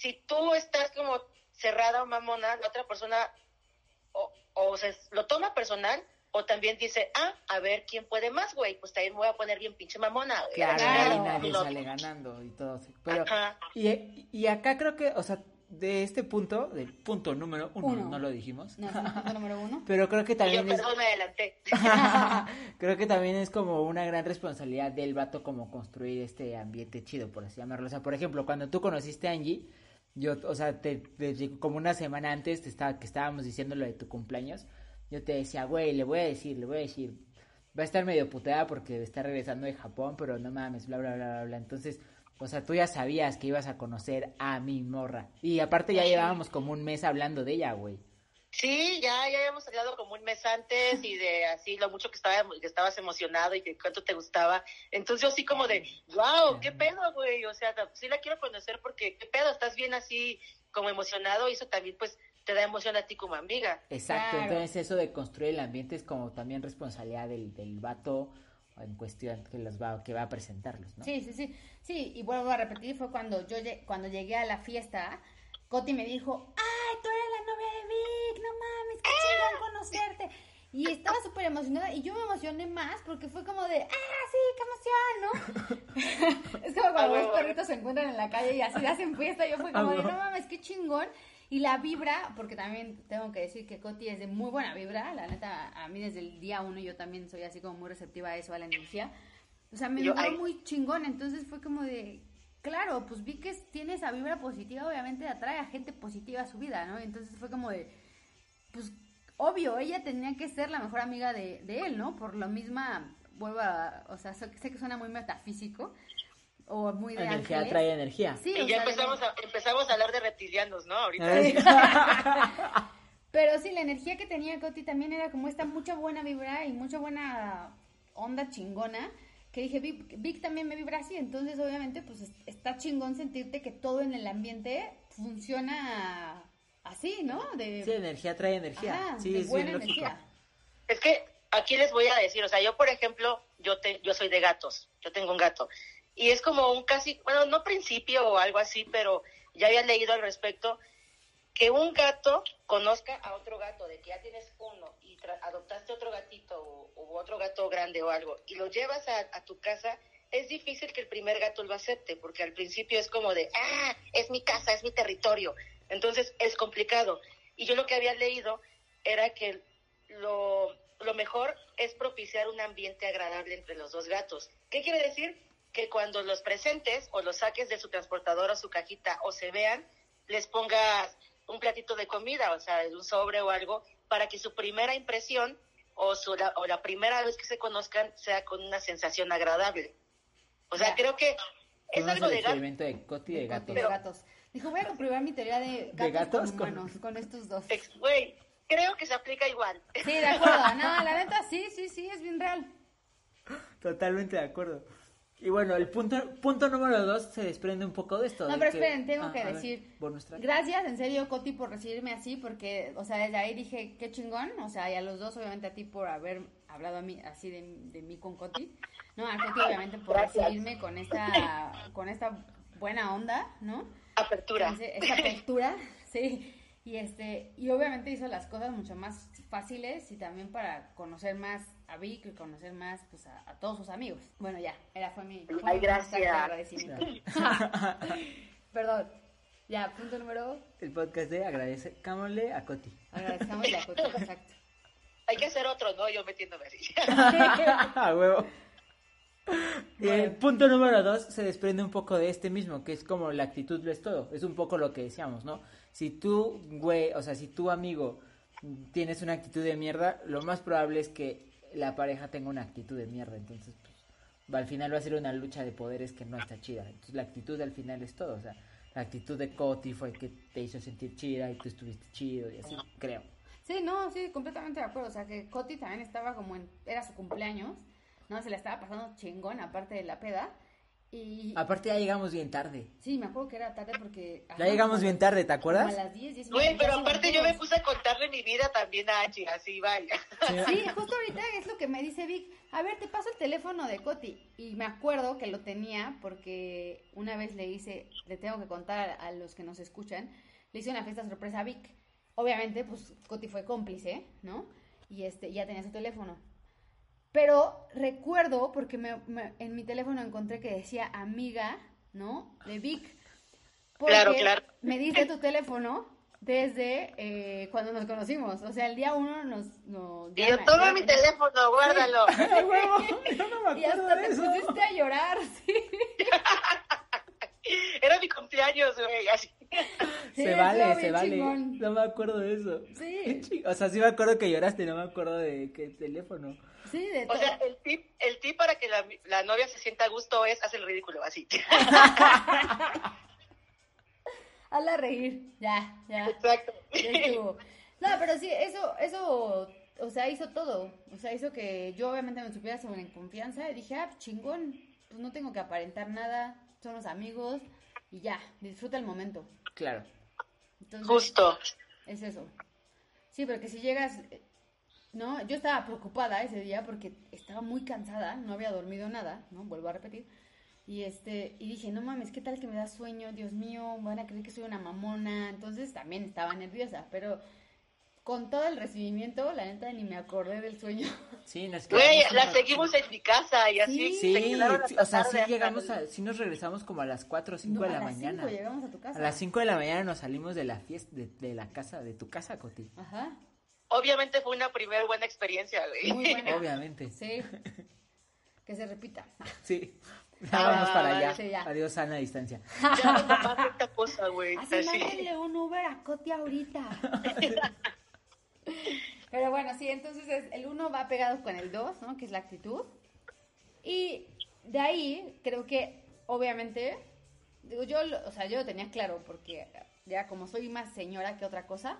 si tú estás como cerrada o mamona, la otra persona o, o se lo toma personal, o también dice, ah, a ver quién puede más, güey, pues también me voy a poner bien pinche mamona. güey. Claro, Claro. y nadie No. sale ganando y todo. Pero, Ajá. y, y acá creo que, o sea, de este punto, del punto número uno, Uno. no lo dijimos. No, es el punto número uno. Pero creo que Y yo, también es... perdón, me adelanté. Creo que también es como una gran responsabilidad del vato como construir este ambiente chido, por así llamarlo. O sea, por ejemplo, cuando tú conociste a Angie, yo, o sea, te, te- como una semana antes te estaba, que estábamos diciendo lo de tu cumpleaños, yo te decía, güey, le voy a decir, le voy a decir, va a estar medio puteada porque está regresando de Japón, pero no mames, bla, bla, bla, bla, bla. Entonces, o sea, tú ya sabías que ibas a conocer a mi morra. Y aparte ya llevábamos como un mes hablando de ella, güey. Sí, ya, ya habíamos hablado como un mes antes y de así lo mucho que estaba que estabas emocionado y que cuánto te gustaba. Entonces yo sí como de, wow, qué pedo, güey. O sea, sí la quiero conocer porque qué pedo, estás bien así como emocionado y eso también pues te da emoción a ti como amiga. Exacto, Claro. entonces eso de construir el ambiente es como también responsabilidad del, del vato en cuestión que los va, que va a presentarlos, ¿no? Sí, sí, sí. Sí, y vuelvo a repetir, fue cuando yo lle- cuando llegué a la fiesta, Coti me dijo, ay, tú eres la novia de Vic, no Y estaba súper emocionada y yo me emocioné más porque fue como de, ah, sí, qué emoción, ¿no? es como cuando los perritos se encuentran en la calle y así hacen fiesta. Yo fue como de, no mames, qué chingón. Y la vibra, porque también tengo que decir que Coti es de muy buena vibra, la neta, a mí desde el día uno yo también soy así como muy receptiva a eso, a la energía. O sea, me vibró muy chingón, entonces fue como de, claro, pues vi que tiene esa vibra positiva, obviamente atrae a gente positiva a su vida, ¿no? Entonces fue como de, pues obvio, ella tenía que ser la mejor amiga de, de él, ¿no? Por lo misma, vuelvo a, o sea, sé que suena muy metafísico, o muy de energía atrae energía. Sí, y ya empezamos, a, empezamos a hablar de reptilianos, ¿no? Ahorita. Pero sí, la energía que tenía Coti también era como esta mucha buena vibra y mucha buena onda chingona. Que dije, Vic, también me vibra así, entonces obviamente pues está chingón sentirte que todo en el ambiente funciona así, ¿no? De, sí, energía trae energía. sí, es buena energía. Es que aquí les voy a decir, o sea, yo por ejemplo, yo, te, yo soy de gatos, yo tengo un gato y es como un casi, bueno, no principio o algo así, pero ya había leído al respecto, que un gato conozca a otro gato, de que ya tienes uno y adoptaste otro gatito o, otro gato grande o algo y lo llevas a, tu casa, es difícil que el primer gato lo acepte, porque al principio es como de, ah, es mi casa, es mi territorio. Entonces es complicado. Y yo lo que había leído era que lo, lo mejor es propiciar un ambiente agradable entre los dos gatos. ¿Qué quiere decir? que cuando los presentes o los saques de su transportador o su cajita o se vean, les pongas un platito de comida, o sea, un sobre o algo, para que su primera impresión o, su, la, o la primera vez que se conozcan sea con una sensación agradable. O sea, creo que es algo de, experimento de coti de gatos. De gatos. Dijo, voy a comprobar mi teoría de gatos, con humanos, con... estos dos. Güey, creo que se aplica igual. Sí, de acuerdo. No, la neta, sí, sí, sí, es bien real. Totalmente de acuerdo. Y bueno, el punto, punto número dos se desprende un poco de esto. No, pero esperen, tengo ah, que decir. gracias, en serio, Coti, por recibirme así, porque, o sea, desde ahí dije, qué chingón. O sea, y a los dos, obviamente, a ti por haber hablado a mí, así de, de mí con Coti. No, a Coti, obviamente, por recibirme con esta, con esta buena onda, ¿no? Apertura. esta apertura, sí. Y este, y obviamente hizo las cosas mucho más fáciles y también para conocer más a Vic y conocer más pues a, todos sus amigos. Bueno, ya, era fue mi, Ay, gracias. agradecimiento. Perdón. Ya, punto número. El podcast de agradezcámosle a Coti. Agradezcámosle a Coti, exacto. Hay que hacer otro, ¿no? Yo metiéndome así. a huevo. Y el punto número dos se desprende un poco de este mismo, que es como la actitud lo es todo. Es un poco lo que decíamos, ¿no? Si tú, güey, o sea, si tu amigo tienes una actitud de mierda, lo más probable es que la pareja tenga una actitud de mierda. Entonces, pues, al final va a ser una lucha de poderes que no está chida. Entonces, la actitud al final es todo. O sea, la actitud de Coti fue que te hizo sentir chida y tú estuviste chido y así, creo. Sí, no, sí, completamente de acuerdo. O sea, que Coti también estaba como en. Era su cumpleaños, ¿no? Se la estaba pasando chingón, aparte de la peda. Y... Aparte ya llegamos bien tarde. Sí, me acuerdo que era tarde porque... ya llegamos bien tarde, ¿te acuerdas? a las 10, 10 Güey, pero aparte yo me puse a contarle mi vida también a Angie, así vaya. Sí, justo ahorita es lo que me dice Vic. A ver, te paso el teléfono de Coti. Y me acuerdo que lo tenía porque una vez le hice, le tengo que contar a, los que nos escuchan, le hice una fiesta sorpresa a Vic. Obviamente, pues Coti fue cómplice, ¿no? Y este, ya tenía su teléfono. Pero recuerdo, porque me, en mi teléfono encontré que decía amiga, ¿no? De Vic. claro, claro. Me dice tu teléfono desde eh, cuando nos conocimos. O sea, el día uno nos... nos y yo, toma mi teléfono, guárdalo. no, me y hasta te pusiste a llorar, sí. Era mi cumpleaños, güey, así. se vale, se vale. No me acuerdo de eso. Sí. O sea, sí me acuerdo que lloraste, no me acuerdo de qué teléfono. Sí, de O sea, el tip, el tip para que la, la novia se sienta a gusto es hacer el ridículo, así. Hazla reír, ya, ya. Exacto. No, pero sí, eso, eso, o sea, hizo todo. O sea, hizo que yo obviamente me supiera sobre confianza y dije, ah, chingón, pues no tengo que aparentar nada, somos amigos y ya, disfruta el momento. Claro. Justo. Es eso. Sí, porque si llegas, ¿no? Yo estaba preocupada ese día porque estaba muy cansada, no había dormido nada, ¿no? Vuelvo a repetir. Y este, y dije, no mames, ¿qué tal que me da sueño? Dios mío, van a creer que soy una mamona. Entonces también estaba nerviosa, pero con todo el recibimiento, la neta ni me acordé del sueño. Sí, nos Güey, la una- seguimos en mi casa y así. Sí, se Sí, quedaron sí, hasta o sea, sí tarde llegamos el- a, sí nos regresamos como a las 4 o 5 No, de la a las mañana. cinco llegamos a tu casa. A las 5 de la mañana nos salimos de la fiesta, de, de la casa, de tu casa, Coti. Ajá. Obviamente fue una primera buena experiencia, güey. Muy buena. Obviamente. Sí. Que se repita. Sí. Ya vamos para allá. sí, ya. Adiós, sana distancia. Ya no pasa esta cosa, güey. Así, Así. mándenle un Uber a Coti ahorita. Pero bueno, sí, entonces es- el uno va pegado con el dos, ¿no? Que es la actitud. Y de ahí creo que, obviamente, digo, yo, lo- o sea, yo lo tenía claro porque ya como soy más señora que otra cosa,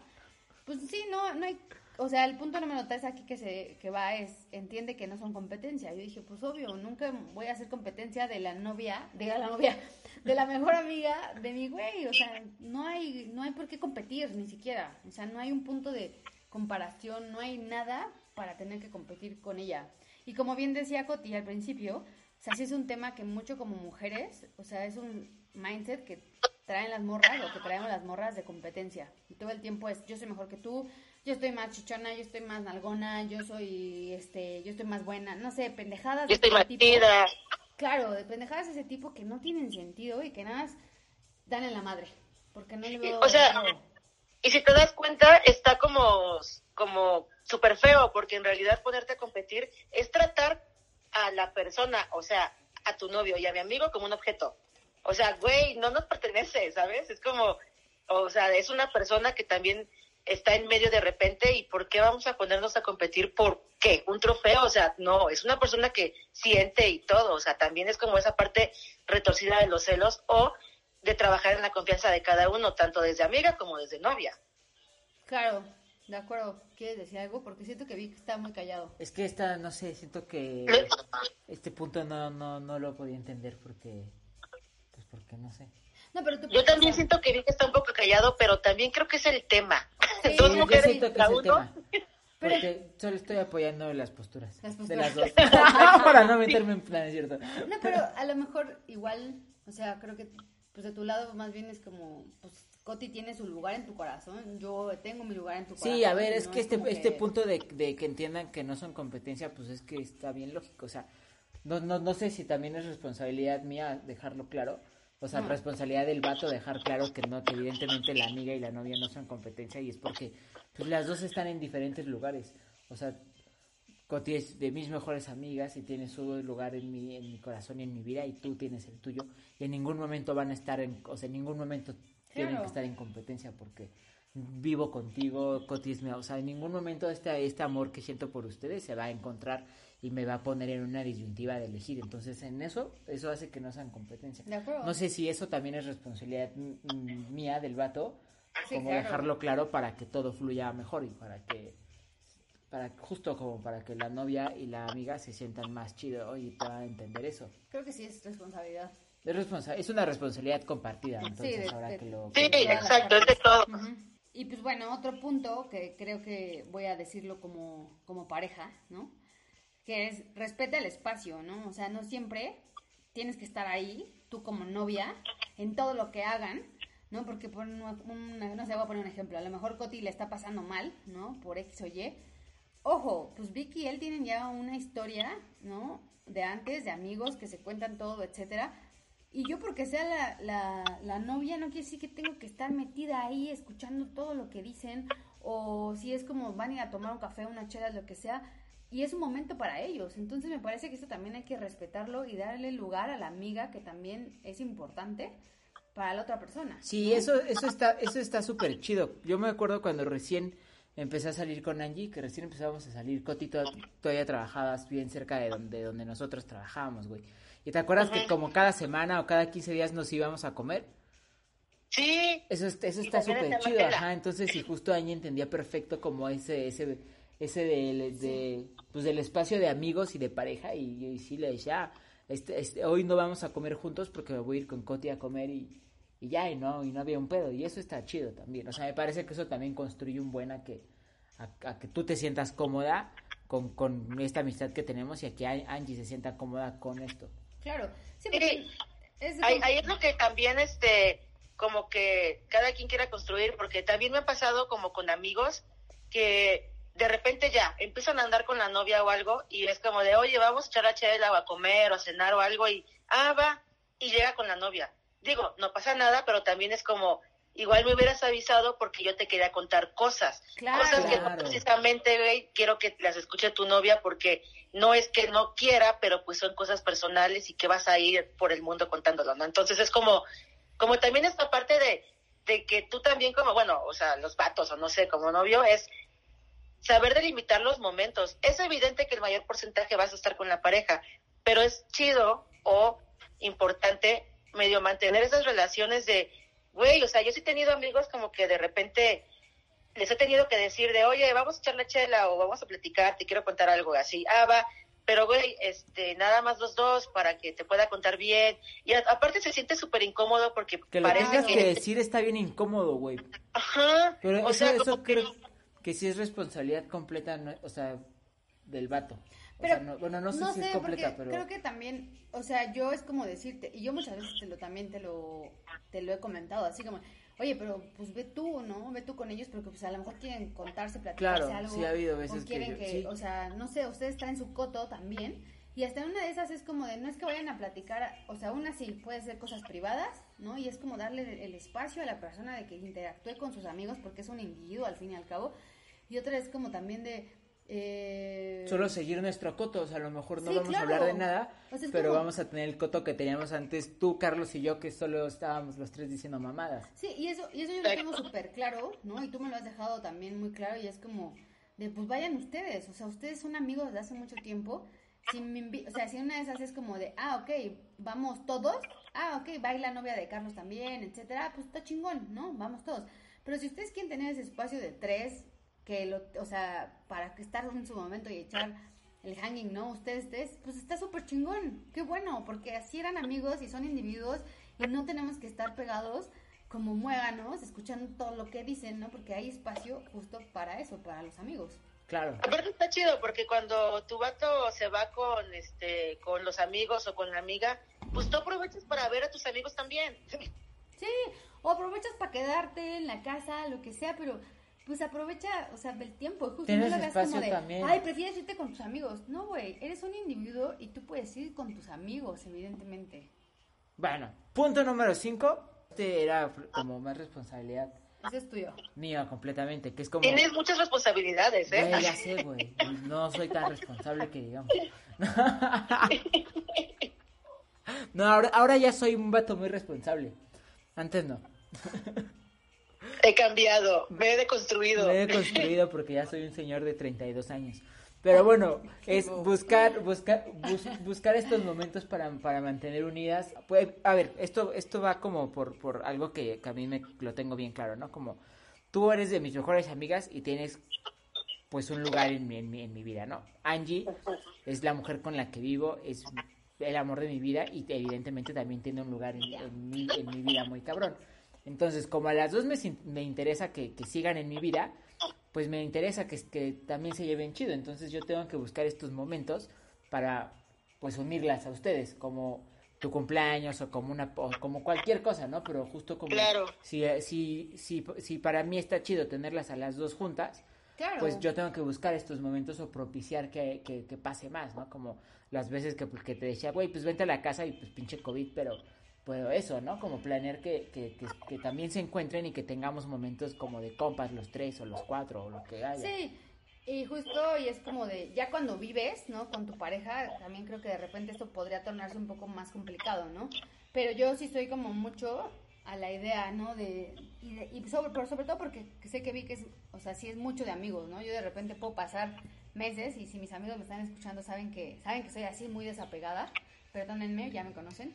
pues sí, no, no hay, o sea, el punto número tres aquí que se, que va es, entiende que no son competencia. Yo dije, pues obvio, nunca voy a hacer competencia de la novia, de la novia, de la mejor amiga de mi güey, o sea, no hay, no hay por qué competir, ni siquiera, o sea, no hay un punto de comparación, no hay nada para tener que competir con ella. Y como bien decía Coti al principio, o sea, sí es un tema que mucho como mujeres, o sea, es un mindset que traen las morras o que traemos las morras de competencia. Y todo el tiempo es, yo soy mejor que tú, yo estoy más chichona, yo estoy más nalgona, yo soy, este, yo estoy más buena, no sé, pendejadas. Yo estoy matida. Claro, de pendejadas de ese tipo que no tienen sentido y que nada más dan en la madre. Porque no le veo... O sea. Y si te das cuenta, está como, como súper feo, porque en realidad ponerte a competir es tratar a la persona, o sea, a tu novio y a mi amigo como un objeto. O sea, güey, no nos pertenece, ¿sabes? Es como, o sea, es una persona que también está en medio de repente y ¿por qué vamos a ponernos a competir por qué? ¿Un trofeo? O sea, no, es una persona que siente y todo, o sea, también es como esa parte retorcida de los celos o de trabajar en la confianza de cada uno, tanto desde amiga como desde novia. Claro, de acuerdo. ¿Quieres decir algo? Porque siento que Vic está muy callado. Es que esta, no sé, siento que este punto no, no, no lo podía entender porque, pues porque no sé. No, pero tú... Yo también siento que Vic está un poco callado, pero también creo que es el tema. Sí, Dos yo Yo mujeres siento que contra es el uno. tema. Porque solo estoy apoyando las posturas. Las De las dos. Para no meterme en plan, es cierto. No, pero a lo mejor igual, o sea, creo que pues de tu lado más bien es como, pues Coti tiene su lugar en tu corazón, yo tengo mi lugar en tu corazón. Sí, a ver, es ¿no? que este, este punto de, de que entiendan que no son competencia, pues es que está bien lógico. O sea, no, no, no sé si también es responsabilidad mía dejarlo claro. O sea, responsabilidad del vato dejar claro que no, que evidentemente la amiga y la novia no son competencia y es porque pues, las dos están en diferentes lugares. O sea, Coti es de mis mejores amigas y tiene su lugar en mi, en mi corazón y en mi vida y tú tienes el tuyo. Y en ningún momento van a estar en, o sea, en ningún momento tienen que estar en competencia porque vivo contigo, Coti es mi, o sea, en ningún momento este, este amor que siento por ustedes se va a encontrar y me va a poner en una disyuntiva de elegir. Entonces, en eso, eso hace que no sean competencia. De acuerdo. No sé si eso también es responsabilidad mía del vato, Sí, como claro. dejarlo claro para que todo fluya mejor y para que para justo como para que la novia y la amiga se sientan más chido y puedan entender eso. Creo que sí es responsabilidad. Es, responsa- es una responsabilidad compartida, entonces de- ahora de- que lo... Sí, lo- exacto, es de todo. Y pues bueno, otro punto que creo que voy a decirlo como, como pareja, ¿no? Que es respeta el espacio, ¿no? O sea, no siempre tienes que estar ahí, tú como novia, en todo lo que hagan, ¿no? Porque por una, no sé, voy a poner un ejemplo, a lo mejor Coti le está pasando mal, ¿no? Por X o Y. Ojo, pues Vicky y él tienen ya una historia, ¿no? De antes, de amigos que se cuentan todo, etcétera. Y yo porque sea la, la, la novia no quiere decir que tengo que estar metida ahí escuchando todo lo que dicen o si es como van a ir a tomar un café, una chela, lo que sea. Y es un momento para ellos. Entonces me parece que esto también hay que respetarlo y darle lugar a la amiga que también es importante para la otra persona. Sí, eso, eso está, eso está súper chido. Yo me acuerdo cuando recién empecé a salir con Angie, que recién empezábamos a salir, Coti to- todavía trabajabas bien cerca de donde, donde nosotros trabajábamos, güey. ¿Y te acuerdas que como cada semana o cada 15 días nos íbamos a comer? Sí, Eso, es- eso está súper chido, ajá. Entonces, y justo Angie entendía perfecto como ese, ese, ese del, de, pues del espacio de amigos y de pareja. Y, y sí le decía, "Ah, este, este, hoy no vamos a comer juntos porque me voy a ir con Coti a comer y, y ya, y no, y no había un pedo. Y eso está chido también. O sea, me parece que eso también construye un buen a que, a, a que tú te sientas cómoda con, con esta amistad que tenemos y a que An- Angie se sienta cómoda con esto. Claro. Sí, Sí. porque es ahí, ahí es lo que también, este, como que cada quien quiera construir, porque también me ha pasado como con amigos que de repente ya empiezan a andar con la novia o algo y es como de, oye, vamos a echar a chela o a comer o a cenar o algo y, ah, va, y llega con la novia. Digo, no pasa nada, pero también es como, igual me hubieras avisado porque yo te quería contar cosas. cosas que no precisamente, güey, quiero que las escuche tu novia porque no es que no quiera, pero pues son cosas personales y que vas a ir por el mundo contándolo, ¿no? Entonces es como, como también esta parte de, de que tú también como, bueno, o sea, los vatos o no sé, como novio, es saber delimitar los momentos. Es evidente que el mayor porcentaje vas a estar con la pareja, pero es chido o importante medio mantener esas relaciones de, güey, o sea, yo sí he tenido amigos como que de repente les he tenido que decir de, oye, vamos a echar la chela o vamos a platicar, te quiero contar algo así, ah, va, pero güey, este, nada más los dos para que te pueda contar bien. Y aparte se siente súper incómodo porque que parece que... decir está bien incómodo, güey. Ajá. Pero o sea, eso creo que... sí es responsabilidad completa, o sea, del vato. Pero, bueno, no sé si es completa, pero... Creo que también, o sea, yo es como decirte, y yo muchas veces te lo, también te lo, te lo he comentado, así como, oye, pero pues ve tú, ¿no? Ve tú con ellos porque pues a lo mejor quieren contarse, platicarse claro, algo. sí ha habido veces o quieren que, o sea, no sé, ustedes en su coto también. Y hasta una de esas es como de, no es que vayan a platicar, o sea, una sí puede ser cosas privadas, ¿no? Y es como darle el espacio a la persona de que interactúe con sus amigos porque es un individuo al fin y al cabo. Y otra es como también de, eh... Solo seguir nuestro coto, o sea, a lo mejor no vamos a hablar de nada, pero vamos a tener el coto que teníamos antes tú, Carlos y yo, que solo estábamos los tres diciendo mamadas. Sí, y eso, y eso yo lo tengo súper claro, ¿no? Y tú me lo has dejado también muy claro y es como de, pues vayan ustedes, o sea, ustedes son amigos de hace mucho tiempo. Si me o sea, si una de esas es como de, ah, ok, vamos todos, ah, ok, va la novia de Carlos también, etcétera, pues está chingón, ¿no? Vamos todos. Pero si ustedes quieren tener ese espacio de tres, que lo, o sea, para que estar en su momento y echar el hanging, ¿no? Ustedes, ustedes pues está súper chingón, qué bueno, porque así eran amigos y son individuos y no tenemos que estar pegados como muéganos, escuchando todo lo que dicen, ¿no? Porque hay espacio justo para eso, para los amigos. Claro. Aparte está chido porque cuando tu vato se va con este con los amigos o con la amiga, pues tú aprovechas para ver a tus amigos también. Sí, o aprovechas para quedarte en la casa, lo que sea, pero pues aprovecha, o sea, el tiempo. Justo Tienes no lo como de, también. ay, prefieres irte con tus amigos. No, güey, eres un individuo y tú puedes ir con tus amigos, evidentemente. Bueno, punto número 5. Este era como más responsabilidad. Ese es tuyo. Mía, completamente, que es como... Tienes muchas responsabilidades, ¿eh? Güey, ya sé, güey. No soy tan responsable que digamos. no, ahora, ahora ya soy un vato muy responsable. Antes no. He cambiado, me he deconstruido. Me he deconstruido porque ya soy un señor de 32 años. Pero bueno, es buscar, buscar, buscar estos momentos para, para mantener unidas. Pues, a ver, esto, esto va como por, por algo que, a mí me lo tengo bien claro, ¿no? Como tú eres de mis mejores amigas y tienes pues un lugar en mi, en mi, en mi vida, ¿no? Angie es la mujer con la que vivo, es el amor de mi vida y evidentemente también tiene un lugar en, en, mi, en mi vida muy cabrón. Entonces, como a las dos me, me interesa que, sigan en mi vida, pues me interesa que, que también se lleven chido. Entonces yo tengo que buscar estos momentos para, pues, unirlas a ustedes, como tu cumpleaños o como una como cualquier cosa, ¿no? Pero justo como claro. si, si, si, si para mí está chido tenerlas a las dos juntas, pues yo tengo que buscar estos momentos o propiciar que, que, que pase más, ¿no? Como las veces que, que te decía, güey, pues vente a la casa y pues pinche COVID, pero eso, ¿no? Como planear que, que, que, también se encuentren y que tengamos momentos como de compas, los tres o los cuatro o lo que haya. Sí, y justo, y es como de, ya cuando vives, ¿no? Con tu pareja, también creo que de repente esto podría tornarse un poco más complicado, ¿no? Pero yo sí estoy como mucho a la idea, ¿no? De, y, sobre, pero sobre todo porque sé que vi que es, o sea, sí es mucho de amigos, ¿no? Yo de repente puedo pasar meses y si mis amigos me están escuchando saben que, saben que soy así muy desapegada, perdónenme, ya me conocen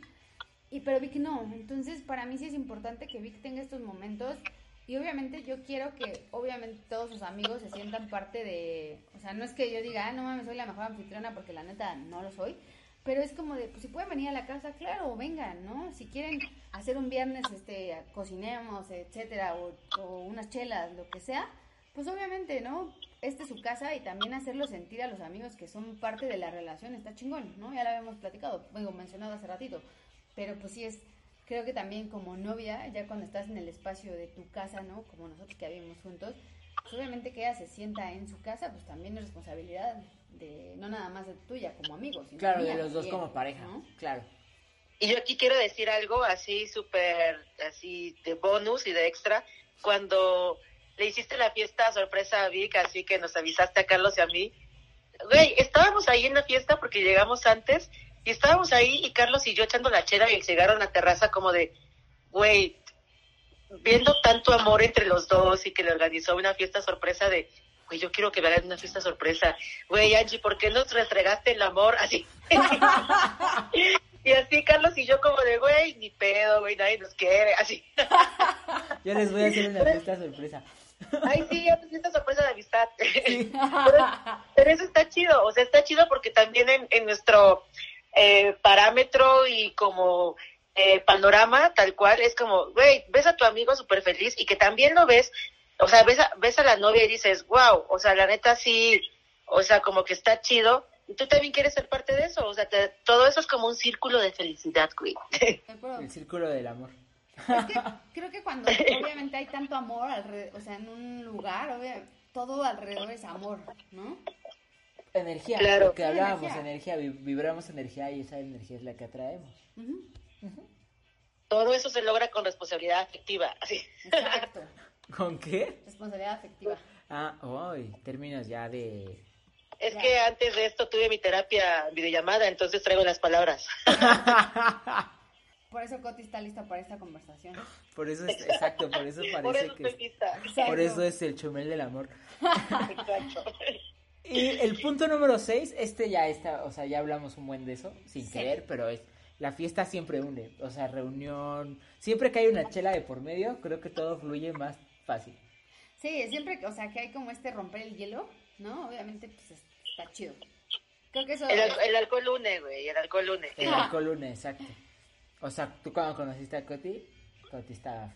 y pero Vic no. Entonces, para mí sí es importante que Vic tenga estos momentos. Y obviamente yo quiero que, obviamente, todos sus amigos se sientan parte de. O sea, no es que yo diga, ah, no mames, soy la mejor anfitriona, porque la neta no lo soy. Pero es como de, pues si pueden venir a la casa, claro, vengan, ¿no? Si quieren hacer un viernes, este, cocinemos, etcétera, o, o unas chelas, lo que sea, pues obviamente, ¿no? Esta es su casa y también hacerlo sentir a los amigos que son parte de la relación está chingón, ¿no? Ya lo habíamos platicado, bueno, mencionado hace ratito. Pero pues sí es, creo que también como novia, ya cuando estás en el espacio de tu casa, ¿no? Como nosotros que vivimos juntos, Pues obviamente que ella se sienta en su casa, pues también es responsabilidad de, no nada más de tuya como amigo, sino Claro, mía de los dos como pareja, ¿no? claro. Y yo aquí quiero decir algo así súper, así de bonus y de extra. Cuando le hiciste la fiesta sorpresa a Vic, así que nos avisaste a Carlos y a mí. Güey, estábamos ahí en la fiesta porque llegamos antes y estábamos ahí y Carlos y yo echando la chera y el cigarro en la terraza como de, güey, viendo tanto amor entre los dos y que le organizó una fiesta sorpresa de, güey, yo quiero que me hagan una fiesta sorpresa. Güey, Angie, ¿por qué nos restregaste el amor así? y así Carlos y yo como de, güey, ni pedo, güey, nadie nos quiere, así. Yo les voy a hacer una fiesta sorpresa. Ay, sí, ya fiesta sorpresa de amistad. pero, pero eso está chido, o sea, está chido porque también en, en nuestro eh, parámetro y como eh, panorama tal cual es como, güey, ves a tu amigo súper feliz y que también lo ves, o sea, ves a, ves a la novia y dices, wow, o sea, la neta sí, o sea, como que está chido. Y tú también quieres ser parte de eso, o sea, te- todo eso es como un círculo de felicidad, güey. El círculo del amor. Es que creo que cuando obviamente hay tanto amor alrededor, o sea, en un lugar, obvia- todo alrededor es amor, ¿no? Energía, Claro. lo que Sí, hablábamos, energía. energía, vi- vibramos energía y esa energía es la que atraemos. Todo eso se logra con responsabilidad afectiva, así. Exacto. ¿Con qué? Responsabilidad afectiva. Ah, hoy, términos ya de... Es Ya. que antes de esto tuve mi terapia videollamada, entonces traigo las palabras. Por eso Coti está lista para esta conversación. Por eso es, exacto, por eso Por parece eso que... Exacto. Por eso es el chumel del amor. Exacto. Y el punto número 6, este ya está, o sea, ya hablamos un buen de eso, sin Sí. querer, pero es, la fiesta siempre une, o sea, reunión, siempre que hay una chela de por medio, creo que todo fluye más fácil. Sí, siempre, que- o sea, que hay como este romper el hielo, ¿no? Obviamente, pues es- está chido. Creo que eso... El, el alcohol une, güey, el alcohol une. El alcohol une, exacto. O sea, tú cuando conociste a Coti, Coti estaba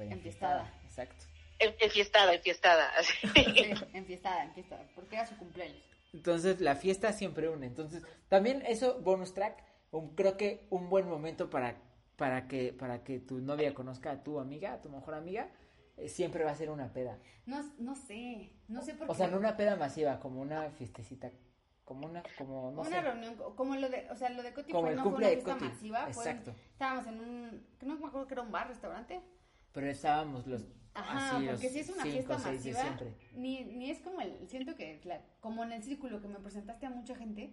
enfiestada, exacto. En- Enfiestada, enfiestada. así. Sí, enfiestada, enfiestada, porque era su cumpleaños. Entonces la fiesta siempre une. Entonces también eso, bonus track, un- creo que un buen momento para, para, que, para que tu novia conozca a tu amiga, a tu mejor amiga, eh, siempre va a ser una peda. No, no sé, no sé por qué. O sea, no una peda masiva, como una fiestecita, como una, como, no una sé. reunión, como lo de, o sea, lo de Coti Como fue, el no fue una fiesta masiva, fue- exacto. estábamos en un, que no me acuerdo que era un bar, restaurante. Pero estábamos los... Ajá, así, porque los si es una cinco, fiesta masiva, siempre. ni, ni es como el, siento que la- como en el círculo que me presentaste a mucha gente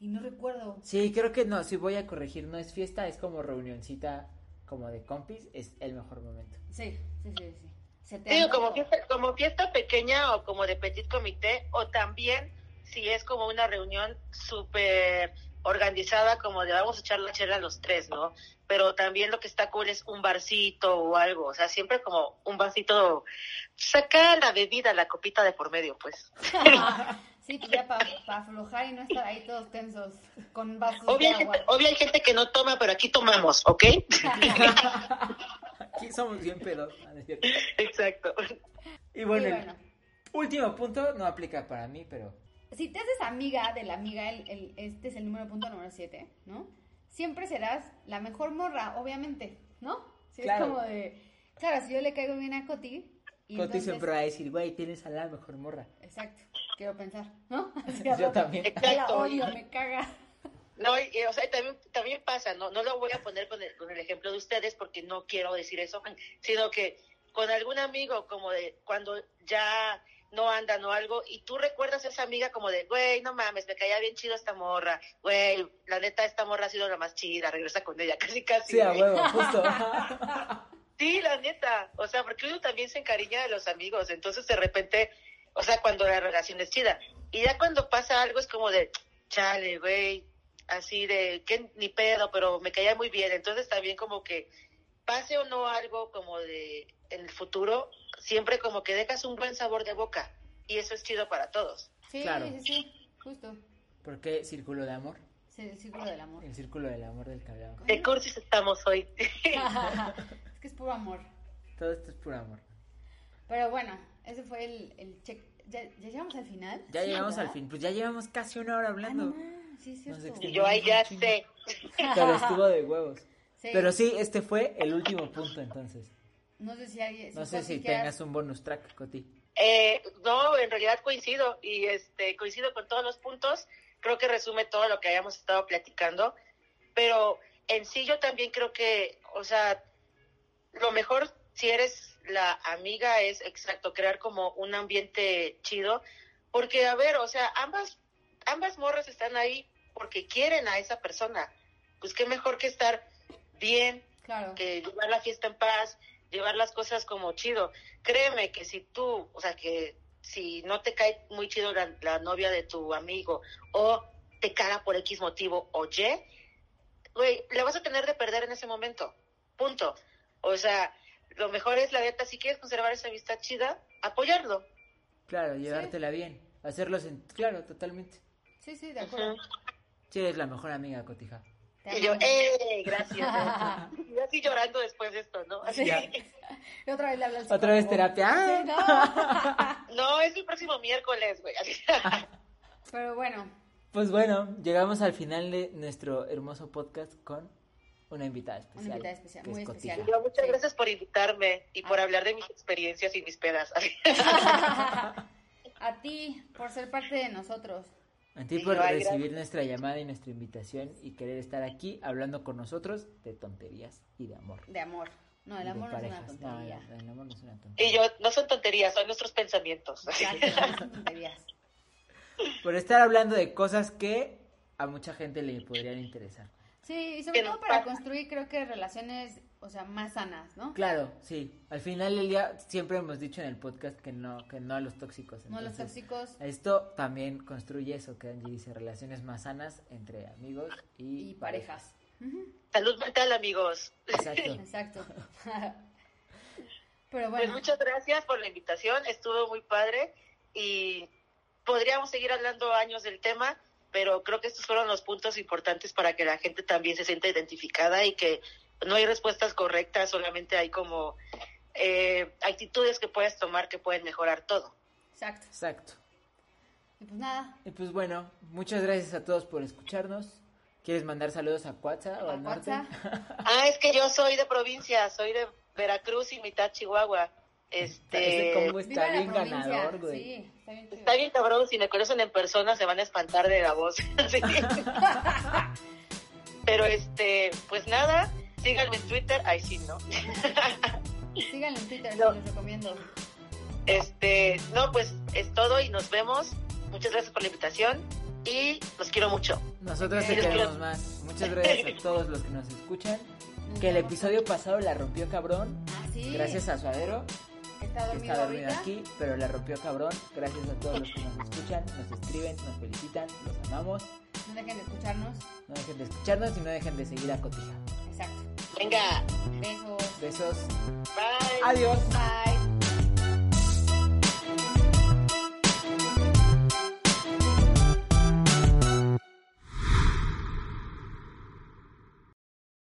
y no recuerdo. Sí, creo que no, si voy a corregir, no es fiesta, es como reunioncita, como de compis, es el mejor momento. Sí, sí, sí, sí. Se te Digo, como fiesta, como fiesta pequeña o como de petit comité, o también si es como una reunión súper organizada, como de vamos a echar la chela los tres, ¿no? Pero también lo que está cool es un barcito o algo, o sea, siempre como un vasito, saca la bebida, la copita de por medio, pues. sí, pues ya para aflojar y no estar ahí todos tensos con vasos Obvio de agua. gente, obvio hay gente que no toma, pero aquí tomamos, ¿ok? Aquí somos bien pedos. Exacto. Y bueno, Y el bueno. último punto no aplica para mí, pero si te haces amiga de la amiga, el, el- este es el número punto número 7, ¿no? Siempre serás la mejor morra, obviamente, ¿no? Si Claro. es como de, claro, si yo le caigo bien a Coti, y Coti entonces- siempre va a decir, güey, tienes a la mejor morra. Exacto, quiero pensar, ¿no? Yo rato, también. "Ya la Exacto, odio, me caga. No, y, y, o sea, también, también pasa, ¿no? No lo voy a poner con el, con el ejemplo de ustedes porque no quiero decir eso, sino que con algún amigo, como de cuando ya no andan o algo, y tú recuerdas a esa amiga como de, güey, no mames, me caía bien chido esta morra, güey, la neta, esta morra ha sido la más chida, regresa con ella, casi, casi. Sí, a huevo, justo. Sí, la neta. O sea, porque uno también se encariña de los amigos. Entonces, de repente, o sea, cuando la relación es chida. Y ya cuando pasa algo es como de, chale, güey, así de, que ni pedo, pero me caía muy bien. Entonces, también como que pase o no algo como de en el futuro, siempre como que dejas un buen sabor de boca. Y eso es chido para todos. Sí, Claro. sí, sí, justo. ¿Por qué círculo de amor? Sí, el círculo del amor. El círculo del amor del que hablamos. ¿Qué cursis estamos hoy? es que es puro amor. Todo esto es puro amor. Pero bueno, ese fue el, el check. ¿Ya, ¿Ya llegamos al final? Ya Sí, llegamos al ¿verdad? fin. Pues ya llevamos casi una hora Ah, hablando. más, sí, es Nos cierto. y yo ahí ya sé. Pero estuvo de huevos. Sí. Pero sí, este fue el último punto entonces. No sé si alguien. No sé si tengas un bonus track, Coti. Eh, no, en realidad coincido y este coincido con todos los puntos. Creo que resume todo lo que hayamos estado platicando, pero en sí yo también creo que, o sea, lo mejor si eres la amiga es exacto crear como un ambiente chido, porque a ver, o sea, ambas ambas morras están ahí porque quieren a esa persona. Pues qué mejor que estar bien, Claro. que llevar la fiesta en paz, llevar las cosas como chido. Créeme que si tú, o sea, que si no te cae muy chido la, la novia de tu amigo o te caga por X motivo o Y, güey, le vas a tener de perder en ese momento. Punto. O sea, lo mejor es la neta, si quieres conservar esa amistad chida, apoyarlo. Claro, llevártela bien. Hacerlo Claro, totalmente. Sí, sí, de acuerdo. Sí, eres la mejor amiga, Cotija. Y yo. ¡eh! Gracias. y así llorando después de esto, ¿no? Así. Y otra vez le hablas. Otra vez terapia. ¡Ah! Sí, no. No, es el próximo miércoles, güey. Así. Pero bueno, Pues bueno, llegamos al final de nuestro hermoso podcast con una invitada especial. Una invitada especial, muy es especial. Yo, muchas Sí. gracias por invitarme y por Ah. hablar de mis experiencias y mis pedas. a ti por ser parte de nosotros. A ti Sí, por recibir gracias. nuestra llamada y nuestra invitación y querer estar aquí hablando con nosotros de tonterías y de amor. De amor. No, el amor no es una. No, tontería. el- el amor no es una tontería. y yo, no son tonterías, son nuestros pensamientos. Exacto, no son tonterías. Por estar hablando de cosas que a mucha gente le podrían interesar. Sí, y sobre todo para construir, creo que relaciones, o sea, más sanas, ¿no? Claro, sí. Al final del día siempre hemos dicho en el podcast que no, que no a los tóxicos. No los Entonces, tóxicos Esto también construye eso que Angie dice, relaciones más sanas entre amigos y, y parejas. Salud mental, amigos. Exacto. Exacto. Pero Pues bueno, muchas gracias por la invitación, estuvo muy padre y podríamos seguir hablando años del tema, pero creo que estos fueron los puntos importantes para que la gente también se sienta identificada y que no hay respuestas correctas, solamente hay como eh, actitudes que puedes tomar que pueden mejorar todo. exacto. Exacto. Y pues nada, Y pues bueno, muchas gracias a todos por escucharnos. ¿Quieres mandar saludos a Cuatza o a al norte? Ah, es que yo soy de provincia, soy de Veracruz y mitad Chihuahua. Este, Ese combo está bien provincia. ganador, güey. Sí, está bien. Está bien cabrón, si me conocen en persona se van a espantar de la voz. Pero este, pues nada, síganme en Twitter, ahí sí, ¿no? Síganlo en Twitter, No. los recomiendo. Este, no, pues es todo y nos vemos. Muchas gracias por la invitación y los quiero mucho. Nosotros te queremos más. Muchas gracias a todos los que nos escuchan. Que el episodio pasado la rompió cabrón. Ah, sí. Gracias a Suadero, que Está que dormido está dormido ahorita. aquí, pero la rompió cabrón. Gracias a todos los que nos escuchan, nos escriben, nos felicitan, los amamos. No dejen de escucharnos. No dejen de escucharnos y no dejen de seguir a Cotija. Exacto. Venga, Besos. Besos. bye. Adiós. Bye.